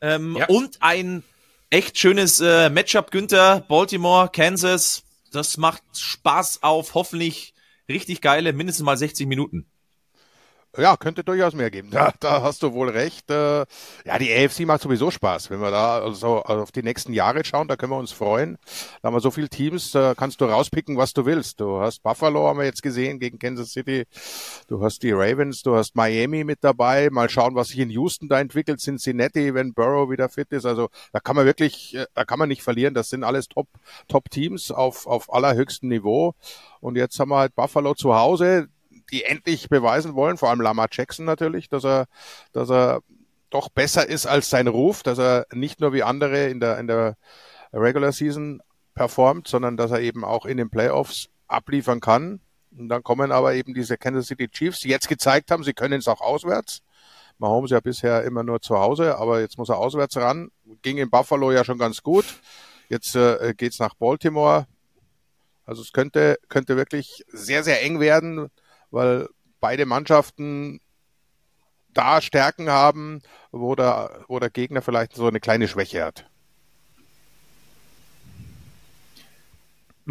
Ähm, ja. Und ein echt schönes äh, Matchup, Günther. Baltimore, Kansas. Das macht Spaß auf hoffentlich richtig geile, mindestens mal 60 Minuten. Ja, könnte durchaus mehr geben. Da, da hast du wohl recht. Äh, ja, die AFC macht sowieso Spaß. Wenn wir da also auf die nächsten Jahre schauen, da können wir uns freuen. Da haben wir so viele Teams, da kannst du rauspicken, was du willst. Du hast Buffalo, haben wir jetzt gesehen, gegen Kansas City. Du hast die Ravens, du hast Miami mit dabei. Mal schauen, was sich in Houston da entwickelt. Cincinnati, wenn Burrow wieder fit ist. Also da kann man wirklich, äh, da kann man nicht verlieren. Das sind alles Top, Top auf, auf allerhöchstem Niveau. Und jetzt haben wir halt Buffalo zu Hause die endlich beweisen wollen, vor allem Lamar Jackson natürlich, dass er, dass er doch besser ist als sein Ruf, dass er nicht nur wie andere in der, in der Regular Season performt, sondern dass er eben auch in den Playoffs abliefern kann. Und dann kommen aber eben diese Kansas City Chiefs, die jetzt gezeigt haben, sie können es auch auswärts. Mahomes ja bisher immer nur zu Hause, aber jetzt muss er auswärts ran. Ging in Buffalo ja schon ganz gut. Jetzt äh, geht's nach Baltimore. Also es könnte, könnte wirklich sehr, sehr eng werden weil beide Mannschaften da Stärken haben, wo der, wo der Gegner vielleicht so eine kleine Schwäche hat.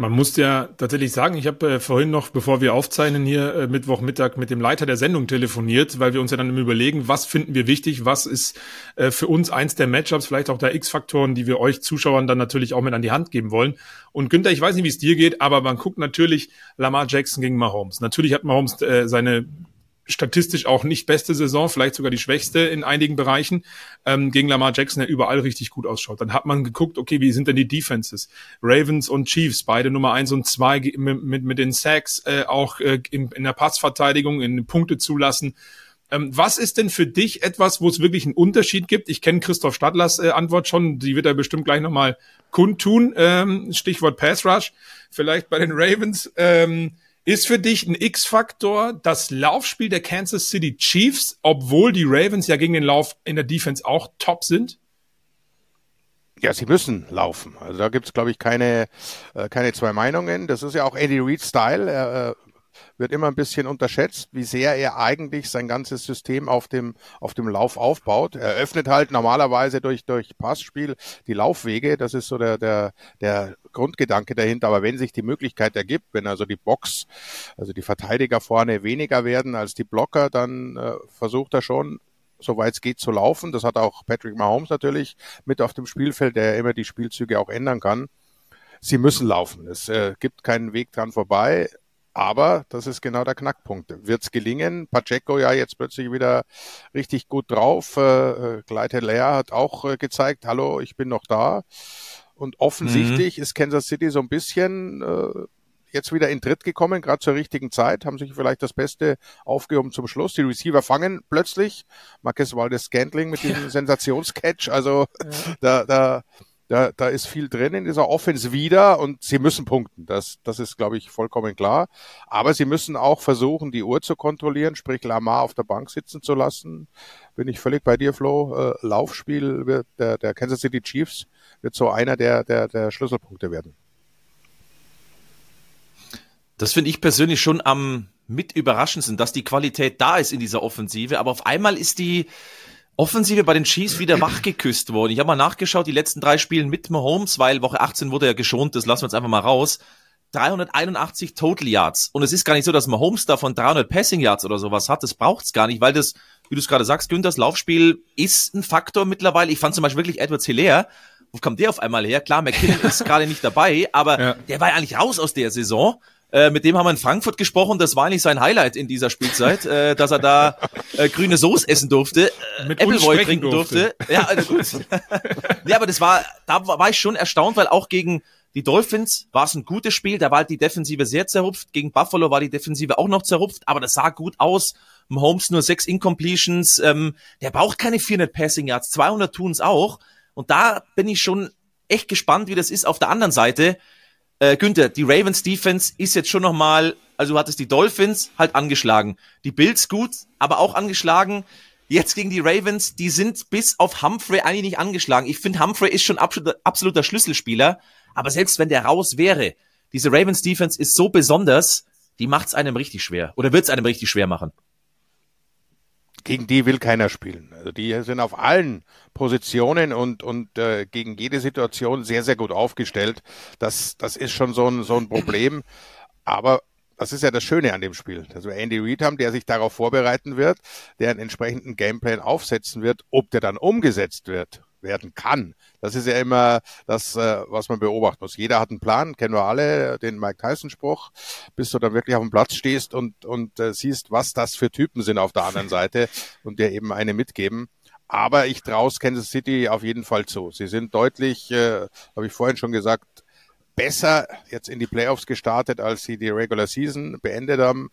Man muss ja tatsächlich sagen, ich habe äh, vorhin noch, bevor wir aufzeichnen, hier äh, Mittwochmittag mit dem Leiter der Sendung telefoniert, weil wir uns ja dann überlegen, was finden wir wichtig, was ist äh, für uns eins der Matchups, vielleicht auch der X-Faktoren, die wir euch Zuschauern dann natürlich auch mit an die Hand geben wollen. Und Günther, ich weiß nicht, wie es dir geht, aber man guckt natürlich Lamar Jackson gegen Mahomes. Natürlich hat Mahomes äh, seine statistisch auch nicht beste Saison, vielleicht sogar die schwächste in einigen Bereichen, ähm, gegen Lamar Jackson, der überall richtig gut ausschaut. Dann hat man geguckt, okay, wie sind denn die Defenses? Ravens und Chiefs, beide Nummer eins und zwei mit, mit, mit den Sacks, äh, auch äh, in, in der Passverteidigung, in Punkte zulassen. Ähm, was ist denn für dich etwas, wo es wirklich einen Unterschied gibt? Ich kenne Christoph Stadlers äh, Antwort schon, die wird er bestimmt gleich nochmal kundtun. Ähm, Stichwort Pass Rush. Vielleicht bei den Ravens. Ähm, ist für dich ein X-Faktor das Laufspiel der Kansas City Chiefs, obwohl die Ravens ja gegen den Lauf in der Defense auch top sind? Ja, sie müssen laufen. Also da gibt's, glaube ich, keine, äh, keine zwei Meinungen. Das ist ja auch Eddie Reid-Style. Er, äh, wird immer ein bisschen unterschätzt, wie sehr er eigentlich sein ganzes System auf dem, auf dem Lauf aufbaut. Er öffnet halt normalerweise durch, durch Passspiel die Laufwege. Das ist so der, der, der Grundgedanke dahinter. Aber wenn sich die Möglichkeit ergibt, wenn also die Box, also die Verteidiger vorne weniger werden als die Blocker, dann äh, versucht er schon soweit es geht, zu laufen. Das hat auch Patrick Mahomes natürlich mit auf dem Spielfeld, der immer die Spielzüge auch ändern kann. Sie müssen laufen. Es äh, gibt keinen Weg dran vorbei. Aber das ist genau der Knackpunkt. Wird es gelingen? Pacheco ja jetzt plötzlich wieder richtig gut drauf. Äh, Clyde äh, hat auch äh, gezeigt, hallo, ich bin noch da. Und offensichtlich mhm. ist Kansas City so ein bisschen äh, jetzt wieder in Tritt gekommen, gerade zur richtigen Zeit, haben sich vielleicht das Beste aufgehoben zum Schluss. Die Receiver fangen plötzlich. Marquez Waldes Scantling mit diesem ja. Sensationscatch. Also ja. da, da da, da ist viel drin in dieser Offense wieder und sie müssen punkten. Das, das ist, glaube ich, vollkommen klar. Aber sie müssen auch versuchen, die Uhr zu kontrollieren, sprich Lamar auf der Bank sitzen zu lassen. Bin ich völlig bei dir, Flo. Äh, Laufspiel wird der, der Kansas City Chiefs wird so einer der, der, der Schlüsselpunkte werden. Das finde ich persönlich schon am mit überraschendsten, dass die Qualität da ist in dieser Offensive, aber auf einmal ist die, Offensive bei den Chiefs wieder wachgeküsst worden. Ich habe mal nachgeschaut, die letzten drei Spielen mit Mahomes, weil Woche 18 wurde er geschont, das lassen wir jetzt einfach mal raus. 381 Total Yards. Und es ist gar nicht so, dass Mahomes davon 300 Passing Yards oder sowas hat. Das braucht's gar nicht, weil das, wie du es gerade sagst, Günthers Laufspiel ist ein Faktor mittlerweile. Ich fand zum Beispiel wirklich Edwards Hilaire. Wo kommt der auf einmal her? Klar, McKinnon ist gerade nicht dabei, aber ja. der war ja eigentlich raus aus der Saison. Äh, mit dem haben wir in Frankfurt gesprochen. Das war eigentlich sein Highlight in dieser Spielzeit, äh, dass er da äh, grüne Soße essen durfte, äh, mit Appleboy trinken durfte. durfte. Ja, also gut. ja, aber das war, da war ich schon erstaunt, weil auch gegen die Dolphins war es ein gutes Spiel. Da war halt die Defensive sehr zerrupft. Gegen Buffalo war die Defensive auch noch zerrupft, aber das sah gut aus. Holmes nur sechs Incompletions. Ähm, der braucht keine 400 Passing Yards. 200 tun's auch. Und da bin ich schon echt gespannt, wie das ist auf der anderen Seite. Äh, Günther, die Ravens Defense ist jetzt schon nochmal, also du hattest die Dolphins halt angeschlagen. Die Bills gut, aber auch angeschlagen. Jetzt gegen die Ravens, die sind bis auf Humphrey eigentlich nicht angeschlagen. Ich finde, Humphrey ist schon absoluter, Schlüsselspieler. Aber selbst wenn der raus wäre, diese Ravens Defense ist so besonders, die macht's einem richtig schwer. Oder wird's einem richtig schwer machen gegen die will keiner spielen. Also die sind auf allen Positionen und, und äh, gegen jede Situation sehr, sehr gut aufgestellt. Das, das ist schon so ein, so ein Problem. Aber das ist ja das Schöne an dem Spiel, dass wir Andy Reid haben, der sich darauf vorbereiten wird, der einen entsprechenden Gameplan aufsetzen wird, ob der dann umgesetzt wird, werden kann. Das ist ja immer das, äh, was man beobachten muss. Jeder hat einen Plan, kennen wir alle, den Mike Tyson-Spruch, bis du dann wirklich auf dem Platz stehst und, und äh, siehst, was das für Typen sind auf der anderen Seite und dir eben eine mitgeben. Aber ich traue Kansas City auf jeden Fall zu. Sie sind deutlich, äh, habe ich vorhin schon gesagt, besser jetzt in die Playoffs gestartet, als sie die Regular Season beendet haben,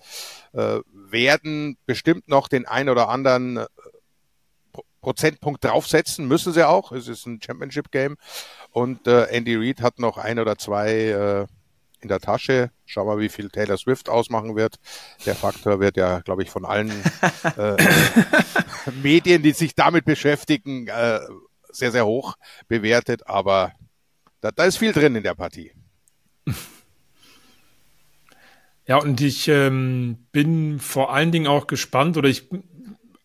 äh, werden bestimmt noch den ein oder anderen äh, Prozentpunkt draufsetzen, müssen sie auch. Es ist ein Championship-Game. Und äh, Andy Reid hat noch ein oder zwei äh, in der Tasche. Schauen wir, mal, wie viel Taylor Swift ausmachen wird. Der Faktor wird ja, glaube ich, von allen äh, Medien, die sich damit beschäftigen, äh, sehr, sehr hoch bewertet. Aber da, da ist viel drin in der Partie. Ja, und ich ähm, bin vor allen Dingen auch gespannt, oder ich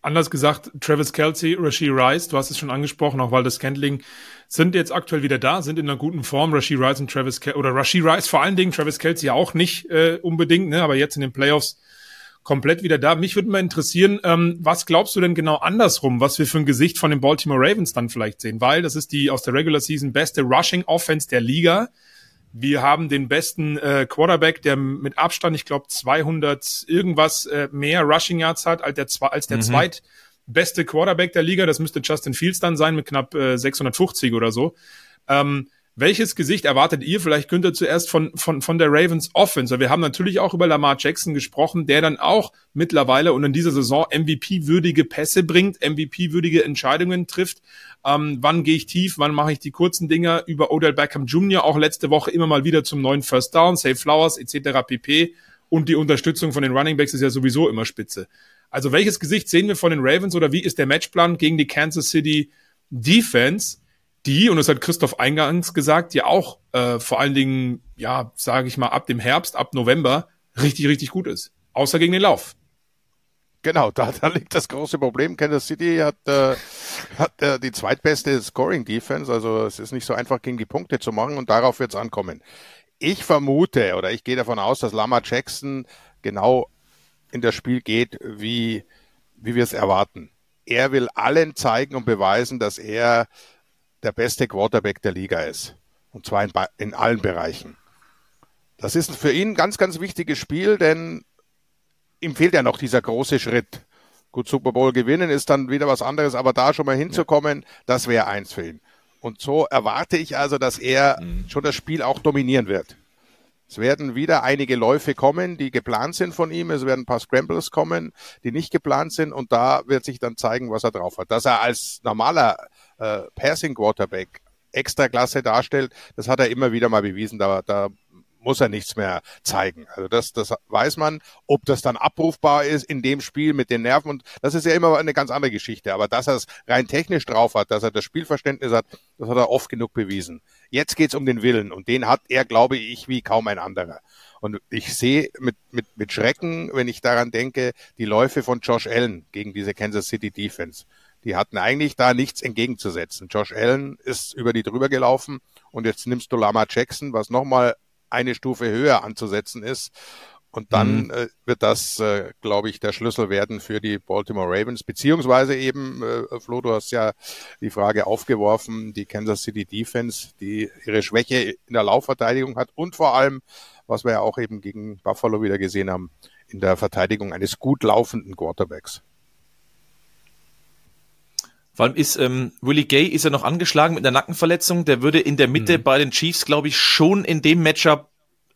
anders gesagt, Travis Kelsey, Rasheed Rice, du hast es schon angesprochen, auch weil das Scantling sind jetzt aktuell wieder da, sind in einer guten Form. Rasheed Rice und Travis Kelsey, oder Rasheed Rice vor allen Dingen, Travis Kelsey auch nicht äh, unbedingt, ne, aber jetzt in den Playoffs komplett wieder da. Mich würde mal interessieren, ähm, was glaubst du denn genau andersrum, was wir für ein Gesicht von den Baltimore Ravens dann vielleicht sehen? Weil das ist die aus der Regular Season beste Rushing Offense der Liga. Wir haben den besten äh, Quarterback, der mit Abstand, ich glaube, 200 irgendwas äh, mehr Rushing Yards hat als der, als der mhm. zweitbeste Quarterback der Liga. Das müsste Justin Fields dann sein mit knapp äh, 650 oder so. Ähm, welches Gesicht erwartet ihr? Vielleicht könnt zuerst von, von, von der Ravens Offense. Wir haben natürlich auch über Lamar Jackson gesprochen, der dann auch mittlerweile und in dieser Saison MVP-würdige Pässe bringt, MVP-würdige Entscheidungen trifft. Ähm, wann gehe ich tief? Wann mache ich die kurzen Dinger? Über Odell Beckham Jr. auch letzte Woche immer mal wieder zum neuen First Down, Save Flowers etc. pp. Und die Unterstützung von den Running Backs ist ja sowieso immer spitze. Also welches Gesicht sehen wir von den Ravens oder wie ist der Matchplan gegen die Kansas City Defense? Die, und das hat Christoph eingangs gesagt, ja auch äh, vor allen Dingen, ja, sage ich mal, ab dem Herbst, ab November richtig, richtig gut ist. Außer gegen den Lauf. Genau, da, da liegt das große Problem. Kansas City hat, äh, hat äh, die zweitbeste Scoring Defense, also es ist nicht so einfach gegen die Punkte zu machen und darauf wird es ankommen. Ich vermute oder ich gehe davon aus, dass Lama Jackson genau in das Spiel geht, wie, wie wir es erwarten. Er will allen zeigen und beweisen, dass er der beste Quarterback der Liga ist. Und zwar in, in allen Bereichen. Das ist für ihn ein ganz, ganz wichtiges Spiel, denn ihm fehlt ja noch dieser große Schritt. Gut, Super Bowl gewinnen ist dann wieder was anderes, aber da schon mal hinzukommen, das wäre eins für ihn. Und so erwarte ich also, dass er mhm. schon das Spiel auch dominieren wird. Es werden wieder einige Läufe kommen, die geplant sind von ihm. Es werden ein paar Scrambles kommen, die nicht geplant sind. Und da wird sich dann zeigen, was er drauf hat. Dass er als normaler äh, Passing Quarterback extra Klasse darstellt, das hat er immer wieder mal bewiesen. Da, da muss er nichts mehr zeigen. Also das, das weiß man. Ob das dann abrufbar ist in dem Spiel mit den Nerven und das ist ja immer eine ganz andere Geschichte. Aber dass er es rein technisch drauf hat, dass er das Spielverständnis hat, das hat er oft genug bewiesen. Jetzt geht's um den Willen und den hat er, glaube ich, wie kaum ein anderer. Und ich sehe mit, mit, mit Schrecken, wenn ich daran denke, die Läufe von Josh Allen gegen diese Kansas City Defense. Die hatten eigentlich da nichts entgegenzusetzen. Josh Allen ist über die drüber gelaufen und jetzt nimmst du Lama Jackson, was nochmal eine Stufe höher anzusetzen ist. Und dann mhm. äh, wird das, äh, glaube ich, der Schlüssel werden für die Baltimore Ravens, beziehungsweise eben, äh, Flo, du hast ja die Frage aufgeworfen, die Kansas City Defense, die ihre Schwäche in der Laufverteidigung hat und vor allem, was wir ja auch eben gegen Buffalo wieder gesehen haben, in der Verteidigung eines gut laufenden Quarterbacks. Vor allem ist ähm, Willie Gay ist ja noch angeschlagen mit einer Nackenverletzung. Der würde in der Mitte mhm. bei den Chiefs, glaube ich, schon in dem Matchup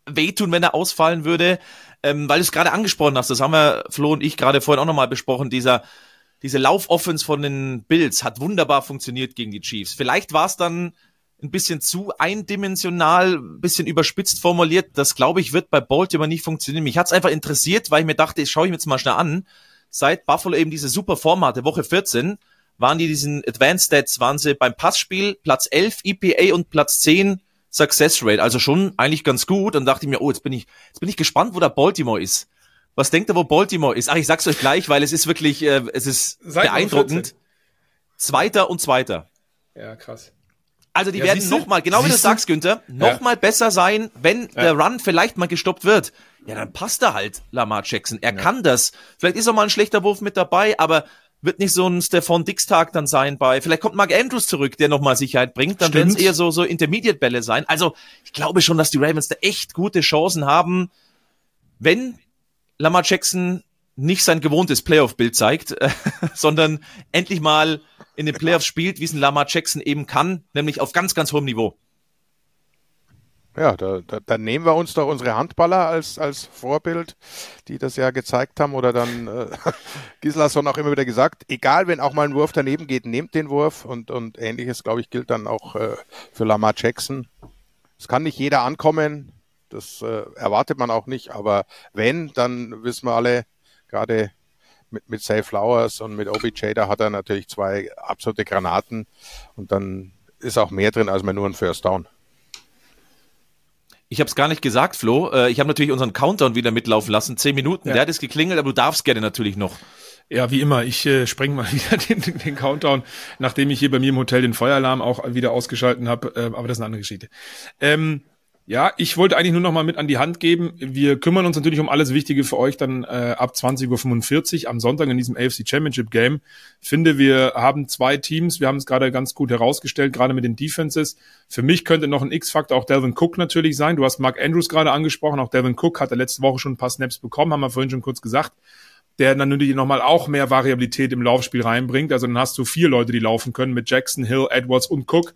wehtun, wenn er ausfallen würde. Ähm, weil du es gerade angesprochen hast, das haben wir Flo und ich gerade vorhin auch nochmal besprochen, dieser diese Laufoffense von den Bills hat wunderbar funktioniert gegen die Chiefs. Vielleicht war es dann ein bisschen zu eindimensional, ein bisschen überspitzt formuliert. Das, glaube ich, wird bei Baltimore nicht funktionieren. Mich hat's einfach interessiert, weil ich mir dachte, das schaue ich mir jetzt mal schnell an. Seit Buffalo eben diese super Form hatte, Woche 14, waren die diesen Advanced Stats, waren sie beim Passspiel Platz 11 EPA und Platz 10 Success Rate, also schon eigentlich ganz gut. Und dachte ich mir, oh, jetzt bin ich, jetzt bin ich gespannt, wo da Baltimore ist. Was denkt ihr, wo Baltimore ist? Ach, ich sag's euch gleich, weil es ist wirklich, äh, es ist Seit beeindruckend. Zweiter und Zweiter. Ja, krass. Also die Ja, werden nochmal, genau wie du sagst, Günther, nochmal Ja. besser sein, wenn der Run vielleicht mal gestoppt wird. Ja, dann passt er halt, Lamar Jackson. Er kann das. Vielleicht ist auch mal ein schlechter Wurf mit dabei, aber wird nicht so ein Stefan Dix-Tag dann sein bei, vielleicht kommt Mark Andrews zurück, der nochmal Sicherheit bringt, dann werden es eher so, so Intermediate-Bälle sein. Also ich glaube schon, dass die Ravens da echt gute Chancen haben, wenn Lamar Jackson nicht sein gewohntes Playoff-Bild zeigt, äh, sondern endlich mal in den Playoffs spielt, wie es ein Lamar Jackson eben kann, nämlich auf ganz, ganz hohem Niveau. Ja, da, da, dann nehmen wir uns doch unsere Handballer als, als Vorbild, die das ja gezeigt haben. Oder dann, äh, Gislason auch immer wieder gesagt, egal, wenn auch mal ein Wurf daneben geht, nehmt den Wurf. Und, und ähnliches, glaube ich, gilt dann auch äh, für Lamar Jackson. Es kann nicht jeder ankommen, das äh, erwartet man auch nicht. Aber wenn, dann wissen wir alle, gerade mit, mit Say Flowers und mit OBJ, da hat er natürlich zwei absolute Granaten. Und dann ist auch mehr drin als mal nur ein First Down. Ich habe es gar nicht gesagt, Flo. Äh, ich habe natürlich unseren Countdown wieder mitlaufen lassen. Zehn Minuten, Ja. der hat es geklingelt, aber du darfst gerne natürlich noch. Ja, wie immer, ich äh, spreng mal wieder den, den Countdown, nachdem ich hier bei mir im Hotel den Feueralarm auch wieder ausgeschalten habe, äh, aber das ist eine andere Geschichte. Ähm, ja, ich wollte eigentlich nur noch mal mit an die Hand geben. Wir kümmern uns natürlich um alles Wichtige für euch dann äh, ab 20.45 Uhr am Sonntag in diesem AFC Championship Game. Finde, wir haben zwei Teams. Wir haben es gerade ganz gut herausgestellt, gerade mit den Defenses. Für mich könnte noch ein X-Faktor auch Delvin Cook natürlich sein. Du hast Mark Andrews gerade angesprochen. Auch Delvin Cook hatte letzte Woche schon ein paar Snaps bekommen, haben wir vorhin schon kurz gesagt der dann natürlich nochmal auch mehr Variabilität im Laufspiel reinbringt. Also dann hast du vier Leute, die laufen können mit Jackson, Hill, Edwards und Cook.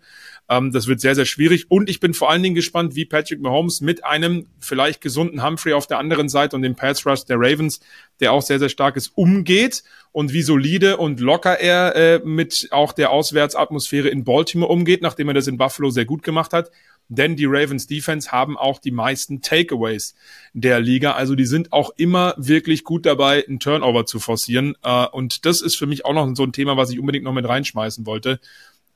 Ähm, das wird sehr, sehr schwierig. Und ich bin vor allen Dingen gespannt, wie Patrick Mahomes mit einem vielleicht gesunden Humphrey auf der anderen Seite und dem Pass Rush der Ravens, der auch sehr, sehr stark ist, umgeht und wie solide und locker er äh, mit auch der Auswärtsatmosphäre in Baltimore umgeht, nachdem er das in Buffalo sehr gut gemacht hat denn die Ravens Defense haben auch die meisten Takeaways der Liga. Also die sind auch immer wirklich gut dabei, einen Turnover zu forcieren. Äh, Und das ist für mich auch noch so ein Thema, was ich unbedingt noch mit reinschmeißen wollte.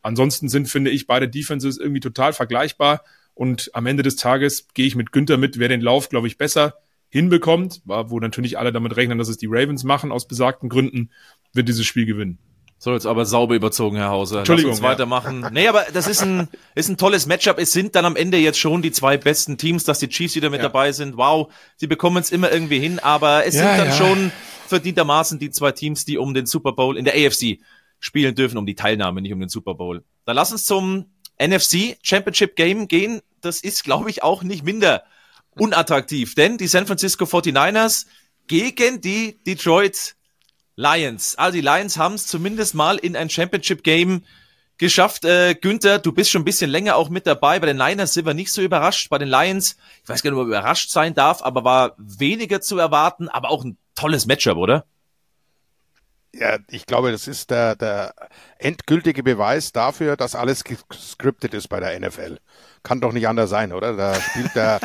Ansonsten sind, finde ich, beide Defenses irgendwie total vergleichbar. Und am Ende des Tages gehe ich mit Günther mit, wer den Lauf, glaube ich, besser hinbekommt, wo natürlich alle damit rechnen, dass es die Ravens machen, aus besagten Gründen, wird dieses Spiel gewinnen. So, jetzt aber sauber überzogen, Herr Hauser. Lass Entschuldigung, uns ja. weitermachen. Nee, aber das ist ein, ist ein tolles Matchup. Es sind dann am Ende jetzt schon die zwei besten Teams, dass die Chiefs wieder mit Ja. dabei sind. Wow, sie bekommen es immer irgendwie hin, aber es Ja, sind dann ja. schon verdientermaßen die zwei Teams, die um den Super Bowl in der AFC spielen dürfen, um die Teilnahme, nicht um den Super Bowl. Dann lass uns zum NFC Championship Game gehen. Das ist, glaube ich, auch nicht minder unattraktiv, denn die San Francisco 49ers gegen die Detroit Lions. Also die Lions haben es zumindest mal in ein Championship Game geschafft. Äh, Günther, du bist schon ein bisschen länger auch mit dabei. Bei den Niners sind wir nicht so überrascht. Bei den Lions, ich weiß gar nicht, ob man überrascht sein darf, aber war weniger zu erwarten, aber auch ein tolles Matchup, oder? Ja, ich glaube, das ist der, der endgültige Beweis dafür, dass alles gescriptet ist bei der NFL. Kann doch nicht anders sein, oder? Da spielt der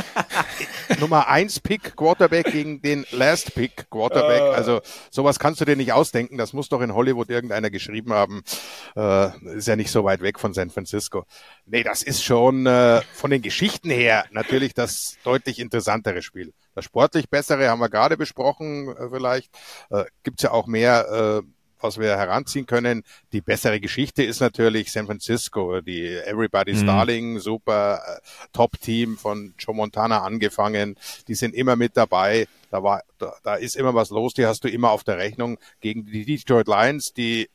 Nummer 1 Pick Quarterback gegen den Last Pick Quarterback. Also sowas kannst du dir nicht ausdenken. Das muss doch in Hollywood irgendeiner geschrieben haben. Äh, ist ja nicht so weit weg von San Francisco. Nee, das ist schon äh, von den Geschichten her natürlich das deutlich interessantere Spiel. Das sportlich bessere haben wir gerade besprochen, äh, vielleicht. Äh, gibt's ja auch mehr, äh, was wir heranziehen können. Die bessere Geschichte ist natürlich San Francisco, die Everybody's Mhm. Darling, super äh, Top-Team von Joe Montana angefangen. Die sind immer mit dabei. Da war, da, da ist immer was los. Die hast du immer auf der Rechnung gegen die Detroit Lions, die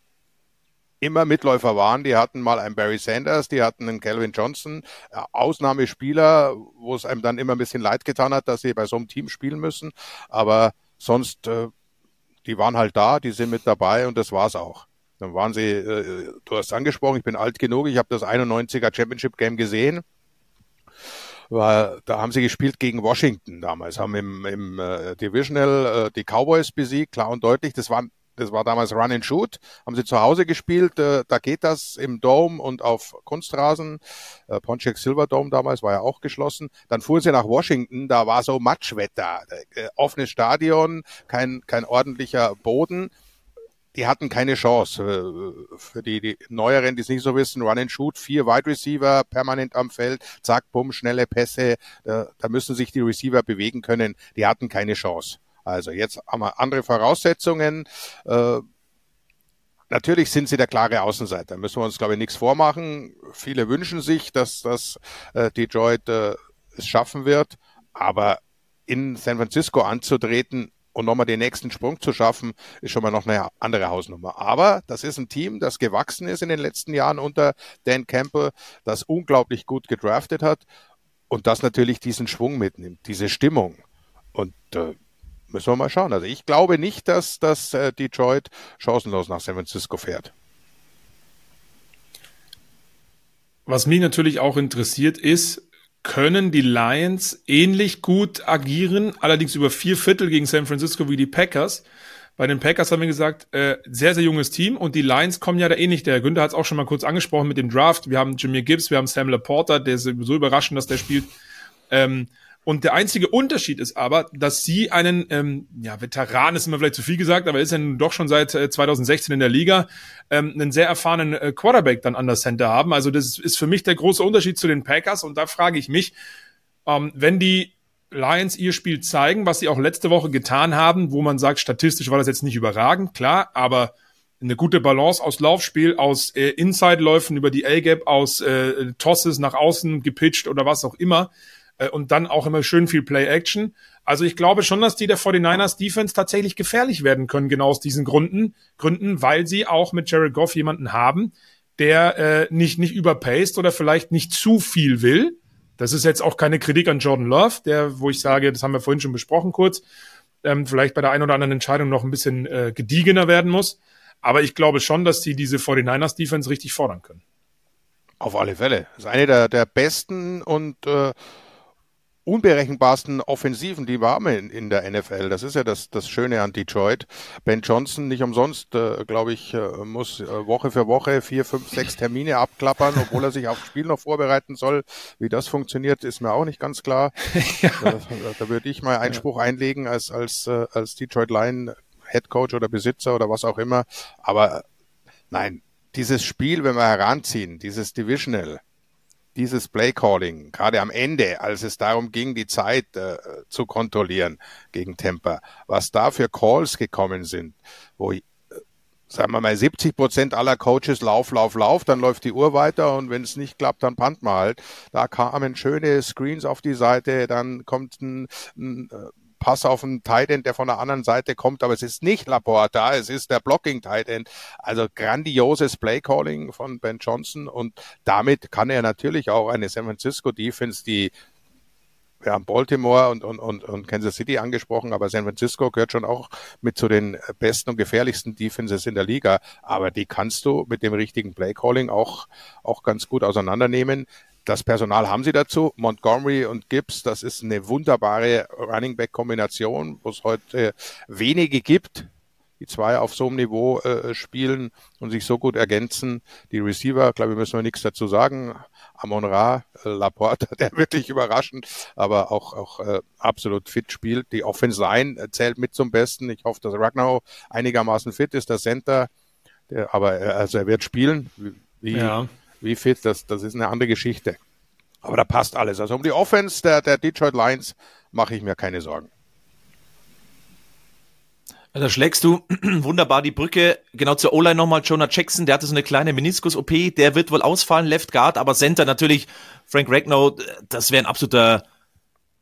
immer Mitläufer waren. Die hatten mal einen Barry Sanders, die hatten einen Calvin Johnson, äh, Ausnahmespieler, wo es einem dann immer ein bisschen leid getan hat, dass sie bei so einem Team spielen müssen. Aber sonst, äh, die waren halt da, die sind mit dabei und das war's auch. Dann waren sie, äh, du hast angesprochen, ich bin alt genug, ich habe das 91er Championship Game gesehen. War, da haben sie gespielt gegen Washington damals, haben im, im äh, Divisional äh, die Cowboys besiegt, klar und deutlich. Das war, das war damals Run and Shoot, haben sie zu Hause gespielt, äh, da geht das im Dome und auf Kunstrasen. Äh, Pontiac Silverdome damals war ja auch geschlossen. Dann fuhren sie nach Washington, da war so Matschwetter, äh, offenes Stadion, kein, kein ordentlicher Boden die hatten keine Chance. Äh, Für die, die Neueren, die es nicht so wissen, Run and Shoot, vier Wide Receiver permanent am Feld, zack, bumm, schnelle Pässe, da müssen sich die Receiver bewegen können. Die hatten keine Chance. Also jetzt haben wir andere Voraussetzungen. Äh, Natürlich sind sie der klare Außenseiter. Müssen wir uns, glaube ich, nichts vormachen. Viele wünschen sich, dass, dass äh, Detroit äh, es schaffen wird. Aber in San Francisco anzutreten und nochmal den nächsten Sprung zu schaffen, ist schon mal noch eine andere Hausnummer. Aber das ist ein Team, das gewachsen ist in den letzten Jahren unter Dan Campbell, das unglaublich gut gedraftet hat und das natürlich diesen Schwung mitnimmt, diese Stimmung. Und äh, müssen wir mal schauen. Also ich glaube nicht, dass, dass äh, Detroit chancenlos nach San Francisco fährt. Was mich natürlich auch interessiert ist, können die Lions ähnlich gut agieren, allerdings über vier Viertel gegen San Francisco wie die Packers. Bei den Packers haben wir gesagt, äh, sehr, sehr junges Team und die Lions kommen ja da ähnlich. Der Günther hat es auch schon mal kurz angesprochen mit dem Draft. Wir haben Jameer Gibbs, wir haben Sam Laporta, der ist so überraschend, dass der spielt. Ähm, und der einzige Unterschied ist aber, dass sie einen, ähm, ja, Veteran ist immer vielleicht zu viel gesagt, aber ist ja doch schon seit äh, 2016 in der Liga, ähm, einen sehr erfahrenen äh, Quarterback dann an der Center haben. Also das ist für mich der große Unterschied zu den Packers. Und da frage ich mich, ähm, wenn die Lions ihr Spiel zeigen, was sie auch letzte Woche getan haben, wo man sagt, statistisch war das jetzt nicht überragend, klar, aber eine gute Balance aus Laufspiel, aus äh, Inside-Läufen über die A-Gap, aus äh, Tosses nach außen gepitcht oder was auch immer äh, und dann auch immer schön viel Play-Action. Also ich glaube schon, dass die der 49ers Defense tatsächlich gefährlich werden können, genau aus diesen Gründen, Gründen, weil sie auch mit Jared Goff jemanden haben, der äh, nicht, nicht überpaced oder vielleicht nicht zu viel will. Das ist jetzt auch keine Kritik an Jordan Love, der, wo ich sage, das haben wir vorhin schon besprochen kurz, ähm, vielleicht bei der einen oder anderen Entscheidung noch ein bisschen äh, gediegener werden muss. Aber ich glaube schon, dass sie diese 49ers Defense richtig fordern können. Auf alle Fälle. Das ist eine der, der besten und äh, unberechenbarsten Offensiven, die wir haben in, in, der NFL. Das ist ja das, das Schöne an Detroit. Ben Johnson nicht umsonst, äh, glaube ich, äh, muss äh, Woche für Woche vier, fünf, sechs Termine abklappern, obwohl er sich aufs Spiel noch vorbereiten soll. Wie das funktioniert, ist mir auch nicht ganz klar. ja. da, da würde ich mal Einspruch einlegen als, als, äh, als Detroit Lion Head Coach oder Besitzer oder was auch immer. Aber nein, dieses Spiel, wenn wir heranziehen, dieses Divisional, dieses Playcalling, gerade am Ende, als es darum ging, die Zeit äh, zu kontrollieren gegen Temper, was da für Calls gekommen sind, wo äh, sagen wir mal 70 Prozent aller Coaches Lauf, Lauf, Lauf, dann läuft die Uhr weiter und wenn es nicht klappt, dann pannt man halt. Da kamen schöne Screens auf die Seite, dann kommt ein, ein äh, Pass auf einen Tight End, der von der anderen Seite kommt, aber es ist nicht Laporta, es ist der Blocking Tight End. Also grandioses Play Calling von Ben Johnson und damit kann er natürlich auch eine San Francisco Defense, die wir haben Baltimore und, und, und, und Kansas City angesprochen, aber San Francisco gehört schon auch mit zu den besten und gefährlichsten Defenses in der Liga. Aber die kannst du mit dem richtigen Play Calling auch, auch ganz gut auseinandernehmen. Das Personal haben sie dazu. Montgomery und Gibbs, das ist eine wunderbare Running Back Kombination, wo es heute wenige gibt, die zwei auf so einem Niveau äh, spielen und sich so gut ergänzen. Die Receiver, glaube ich, müssen wir nichts dazu sagen. Amon Ra, äh, Laporte, der wirklich überraschend, aber auch, auch äh, absolut fit spielt. Die Offense Line zählt mit zum Besten. Ich hoffe, dass Ragnar einigermaßen fit ist, der Center. Der, aber äh, also er wird spielen. Wie, ja wie fit, das, das ist eine andere Geschichte. Aber da passt alles. Also um die Offense der, der Detroit Lions mache ich mir keine Sorgen. Da schlägst du wunderbar die Brücke genau zur O-Line nochmal. Jonah Jackson, der hatte so eine kleine Meniskus-OP, der wird wohl ausfallen, Left Guard, aber Center natürlich, Frank Ragnow, das wäre ein absoluter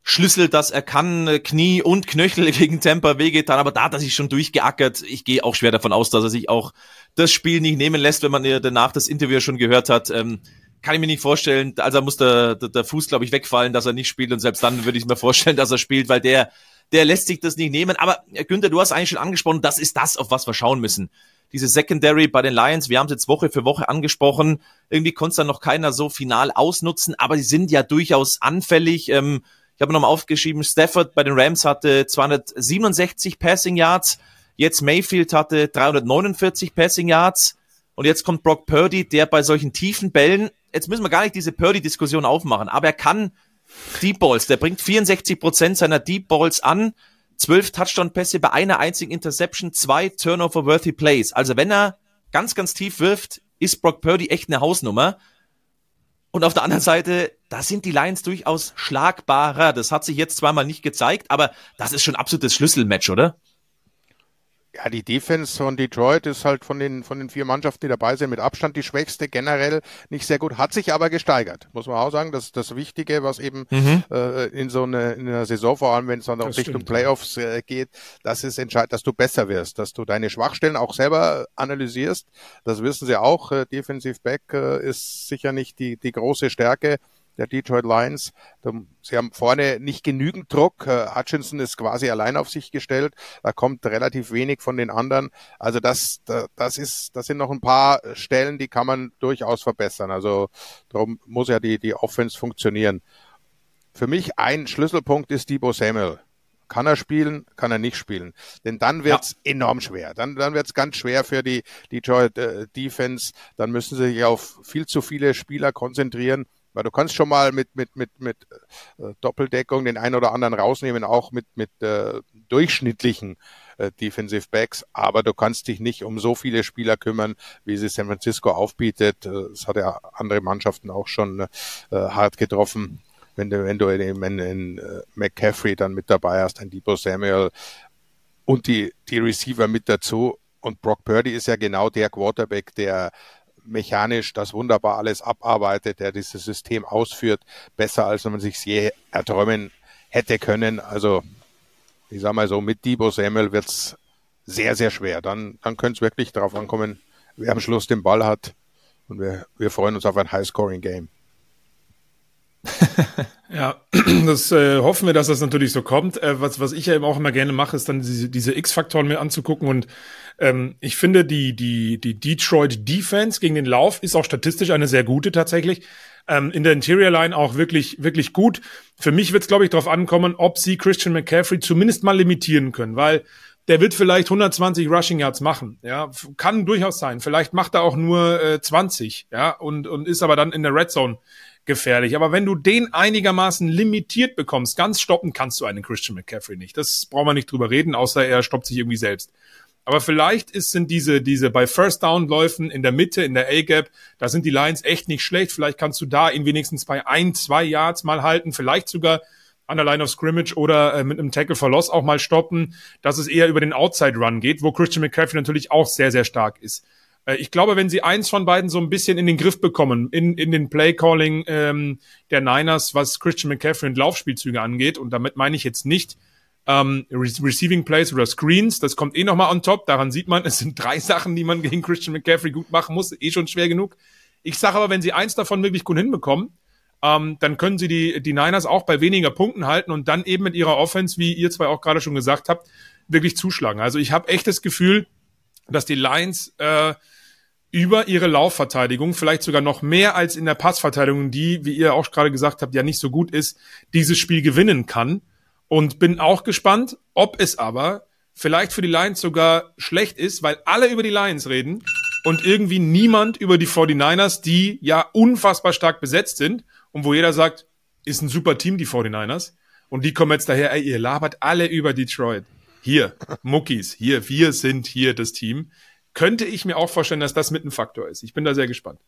Schlüssel, dass er kann, Knie und Knöchel gegen Tampa wehgetan, aber da hat er sich schon durchgeackert. Ich gehe auch schwer davon aus, dass er sich auch das Spiel nicht nehmen lässt, wenn man danach das Interview schon gehört hat. Ähm, kann ich mir nicht vorstellen. Also muss der, der, der Fuß, glaube ich, wegfallen, dass er nicht spielt. Und selbst dann würde ich mir vorstellen, dass er spielt, weil der, der lässt sich das nicht nehmen. Aber Günther, du hast eigentlich schon angesprochen, das ist das, auf was wir schauen müssen. Diese Secondary bei den Lions, wir haben es jetzt Woche für Woche angesprochen. Irgendwie konnte es dann noch keiner so final ausnutzen, aber sie sind ja durchaus anfällig. Ähm, ich habe nochmal aufgeschrieben, Stafford bei den Rams hatte 267 Passing Yards, jetzt Mayfield hatte 349 Passing Yards und jetzt kommt Brock Purdy, der bei solchen tiefen Bällen, jetzt müssen wir gar nicht diese Purdy-Diskussion aufmachen, aber er kann Deep Balls, der bringt 64 Prozent seiner Deep Balls an, 12 Touchdown-Pässe bei einer einzigen Interception, zwei Turnover-worthy Plays. Also wenn er ganz, ganz tief wirft, ist Brock Purdy echt eine Hausnummer. Und auf der anderen Seite, da sind die Lions durchaus schlagbarer. Das hat sich jetzt zweimal nicht gezeigt, aber das ist schon absolutes Schlüsselmatch, oder? Ja, die Defense von Detroit ist halt von den, von den vier Mannschaften, die dabei sind, mit Abstand die schwächste, generell nicht sehr gut, hat sich aber gesteigert, muss man auch sagen. Das ist das Wichtige, was eben mhm. äh, in so eine, in einer Saison, vor allem wenn es dann auch Richtung stimmt. Playoffs äh, geht, das ist entscheidend, dass du besser wirst, dass du deine Schwachstellen auch selber analysierst. Das wissen sie auch. Äh, Defensive Back äh, ist sicher nicht die, die große Stärke der Detroit Lions. Sie haben vorne nicht genügend Druck. Äh, Hutchinson ist quasi allein auf sich gestellt. Da kommt relativ wenig von den anderen. Also das, das ist, das sind noch ein paar Stellen, die kann man durchaus verbessern. Also darum muss ja die, die Offense funktionieren. Für mich ein Schlüsselpunkt ist Debo Samuel. Kann er spielen, kann er nicht spielen. Denn dann wird's ja. enorm schwer. Dann, dann wird's ganz schwer für die Detroit äh, Defense. Dann müssen sie sich auf viel zu viele Spieler konzentrieren. Weil du kannst schon mal mit, mit, mit, mit äh, Doppeldeckung den einen oder anderen rausnehmen, auch mit, mit äh, durchschnittlichen äh, Defensive Backs, aber du kannst dich nicht um so viele Spieler kümmern, wie sie San Francisco aufbietet. Äh, das hat ja andere Mannschaften auch schon äh, hart getroffen. Wenn du, wenn du in, in, in uh, McCaffrey dann mit dabei hast, ein Debo Samuel und die, die Receiver mit dazu. Und Brock Purdy ist ja genau der Quarterback, der mechanisch das wunderbar alles abarbeitet, der dieses System ausführt, besser als man sich je erträumen hätte können. Also ich sag mal so, mit Debo Samuel wird's sehr, sehr schwer. Dann, dann könnte es wirklich darauf ankommen, wer am Schluss den Ball hat. Und wir, wir freuen uns auf ein High-Scoring-Game. ja, das äh, hoffen wir, dass das natürlich so kommt. Äh, was, was ich ja eben auch immer gerne mache, ist dann diese, diese X-Faktoren mir anzugucken. Und ähm, ich finde, die, die, die Detroit Defense gegen den Lauf ist auch statistisch eine sehr gute tatsächlich. Ähm, in der Interior Line auch wirklich, wirklich gut. Für mich wird es, glaube ich, darauf ankommen, ob sie Christian McCaffrey zumindest mal limitieren können, weil der wird vielleicht 120 Rushing Yards machen, ja, kann durchaus sein. Vielleicht macht er auch nur äh, 20, ja, und und ist aber dann in der Red Zone gefährlich. Aber wenn du den einigermaßen limitiert bekommst, ganz stoppen kannst du einen Christian McCaffrey nicht. Das braucht man nicht drüber reden, außer er stoppt sich irgendwie selbst. Aber vielleicht ist, sind diese, diese bei First Down Läufen in der Mitte, in der A-Gap, da sind die Lines echt nicht schlecht. Vielleicht kannst du da ihn wenigstens bei ein, zwei Yards mal halten, vielleicht sogar an der Line of Scrimmage oder äh, mit einem Tackle for Loss auch mal stoppen, dass es eher über den Outside Run geht, wo Christian McCaffrey natürlich auch sehr, sehr stark ist. Äh, ich glaube, wenn sie eins von beiden so ein bisschen in den Griff bekommen, in, in den Play-Calling ähm, der Niners, was Christian McCaffrey und Laufspielzüge angeht, und damit meine ich jetzt nicht ähm, Re Receiving Plays oder Screens, das kommt eh nochmal on top, daran sieht man, es sind drei Sachen, die man gegen Christian McCaffrey gut machen muss, eh schon schwer genug. Ich sage aber, wenn sie eins davon wirklich gut hinbekommen, ähm, dann können sie die, die Niners auch bei weniger Punkten halten und dann eben mit ihrer Offense, wie ihr zwei auch gerade schon gesagt habt, wirklich zuschlagen. Also ich habe echt das Gefühl, dass die Lions äh, über ihre Laufverteidigung, vielleicht sogar noch mehr als in der Passverteidigung, die, wie ihr auch gerade gesagt habt, ja nicht so gut ist, dieses Spiel gewinnen kann. Und bin auch gespannt, ob es aber vielleicht für die Lions sogar schlecht ist, weil alle über die Lions reden und irgendwie niemand über die 49ers, die ja unfassbar stark besetzt sind und wo jeder sagt, ist ein super Team, die 49ers. Und die kommen jetzt daher, ey, ihr labert alle über Detroit. Hier, Muckis, hier, wir sind hier das Team könnte ich mir auch vorstellen, dass das mit ein Faktor ist. Ich bin da sehr gespannt.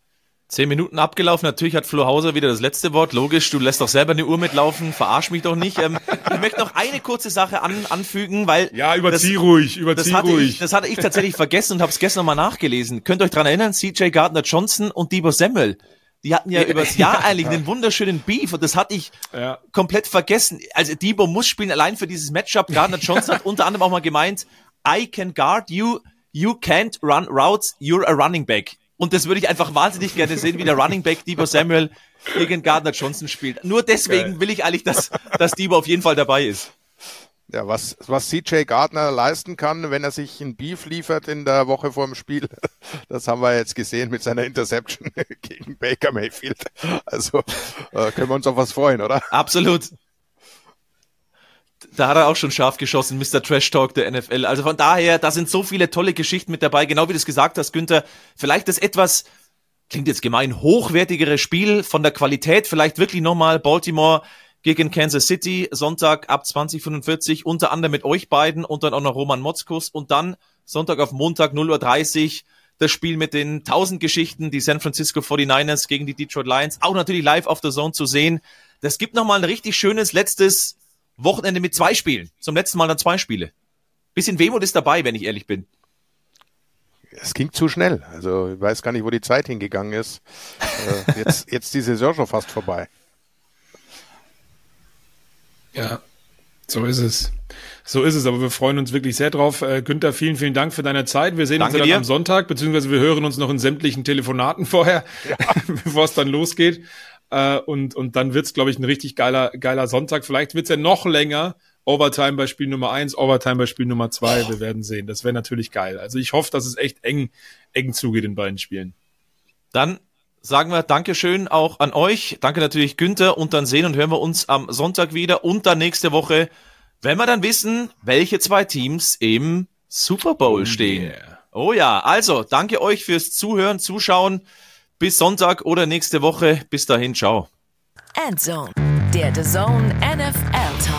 Zehn Minuten abgelaufen. Natürlich hat Flo Hauser wieder das letzte Wort. Logisch, du lässt doch selber eine Uhr mitlaufen. Verarsch mich doch nicht. Ähm, ich möchte noch eine kurze Sache an, anfügen, weil. Ja, überzieh das, ruhig, überzieh das ruhig. Ich, das hatte ich tatsächlich vergessen und habe es gestern nochmal nachgelesen. Könnt ihr euch dran erinnern? CJ Gardner Johnson und Debo Semmel. Die hatten ja, übers Jahr eigentlich einen wunderschönen Beef und das hatte ich ja. komplett vergessen. Also Debo muss spielen allein für dieses Matchup. Gardner Johnson hat unter anderem auch mal gemeint, I can guard you You can't run routes, you're a running back. Und das würde ich einfach wahnsinnig gerne sehen, wie der Running Back Debo Samuel gegen Gardner Johnson spielt. Nur deswegen Geil. will ich eigentlich, dass, dass Debo auf jeden Fall dabei ist. Ja, was, was CJ Gardner leisten kann, wenn er sich ein Beef liefert in der Woche vor dem Spiel, das haben wir jetzt gesehen mit seiner Interception gegen Baker Mayfield. Also äh, können wir uns auf was freuen, oder? Absolut da hat er auch schon scharf geschossen, Mr. Trash Talk der NFL. Also von daher, da sind so viele tolle Geschichten mit dabei, genau wie du es gesagt hast, Günther. Vielleicht das etwas, klingt jetzt gemein, hochwertigere Spiel von der Qualität, vielleicht wirklich nochmal Baltimore gegen Kansas City, Sonntag ab 2045, unter anderem mit euch beiden und dann auch noch Roman Motzkus und dann Sonntag auf Montag 0.30 Uhr das Spiel mit den 1000 Geschichten, die San Francisco 49ers gegen die Detroit Lions, auch natürlich live auf der Zone zu sehen. Das gibt nochmal ein richtig schönes letztes Wochenende mit zwei Spielen. Zum letzten Mal dann zwei Spiele. bisschen Wehmut ist dabei, wenn ich ehrlich bin. Es ging zu schnell. Also ich weiß gar nicht, wo die Zeit hingegangen ist. äh, jetzt, jetzt die Saison schon fast vorbei. Ja, so ist es. So ist es, aber wir freuen uns wirklich sehr drauf. Äh, Günther, vielen, vielen Dank für deine Zeit. Wir sehen Danke uns dann dir. am Sonntag, beziehungsweise wir hören uns noch in sämtlichen Telefonaten vorher, bevor es dann losgeht. Äh, und, und dann wird's, glaube ich, ein richtig geiler, geiler Sonntag. Vielleicht wird's ja noch länger. Overtime bei Spiel Nummer eins, Overtime bei Spiel Nummer zwei. Wir werden sehen. Das wäre natürlich geil. Also ich hoffe, dass es echt eng, eng zugeht in beiden Spielen. Dann sagen wir Dankeschön auch an euch. Danke natürlich Günther und dann sehen und hören wir uns am Sonntag wieder und dann nächste Woche, wenn wir dann wissen, welche zwei Teams im Super Bowl stehen. yeah. Oh ja, also danke euch fürs Zuhören, Zuschauen. Bis Sonntag oder nächste Woche. Bis dahin, ciao. Endzone, der The Zone NFL Talk.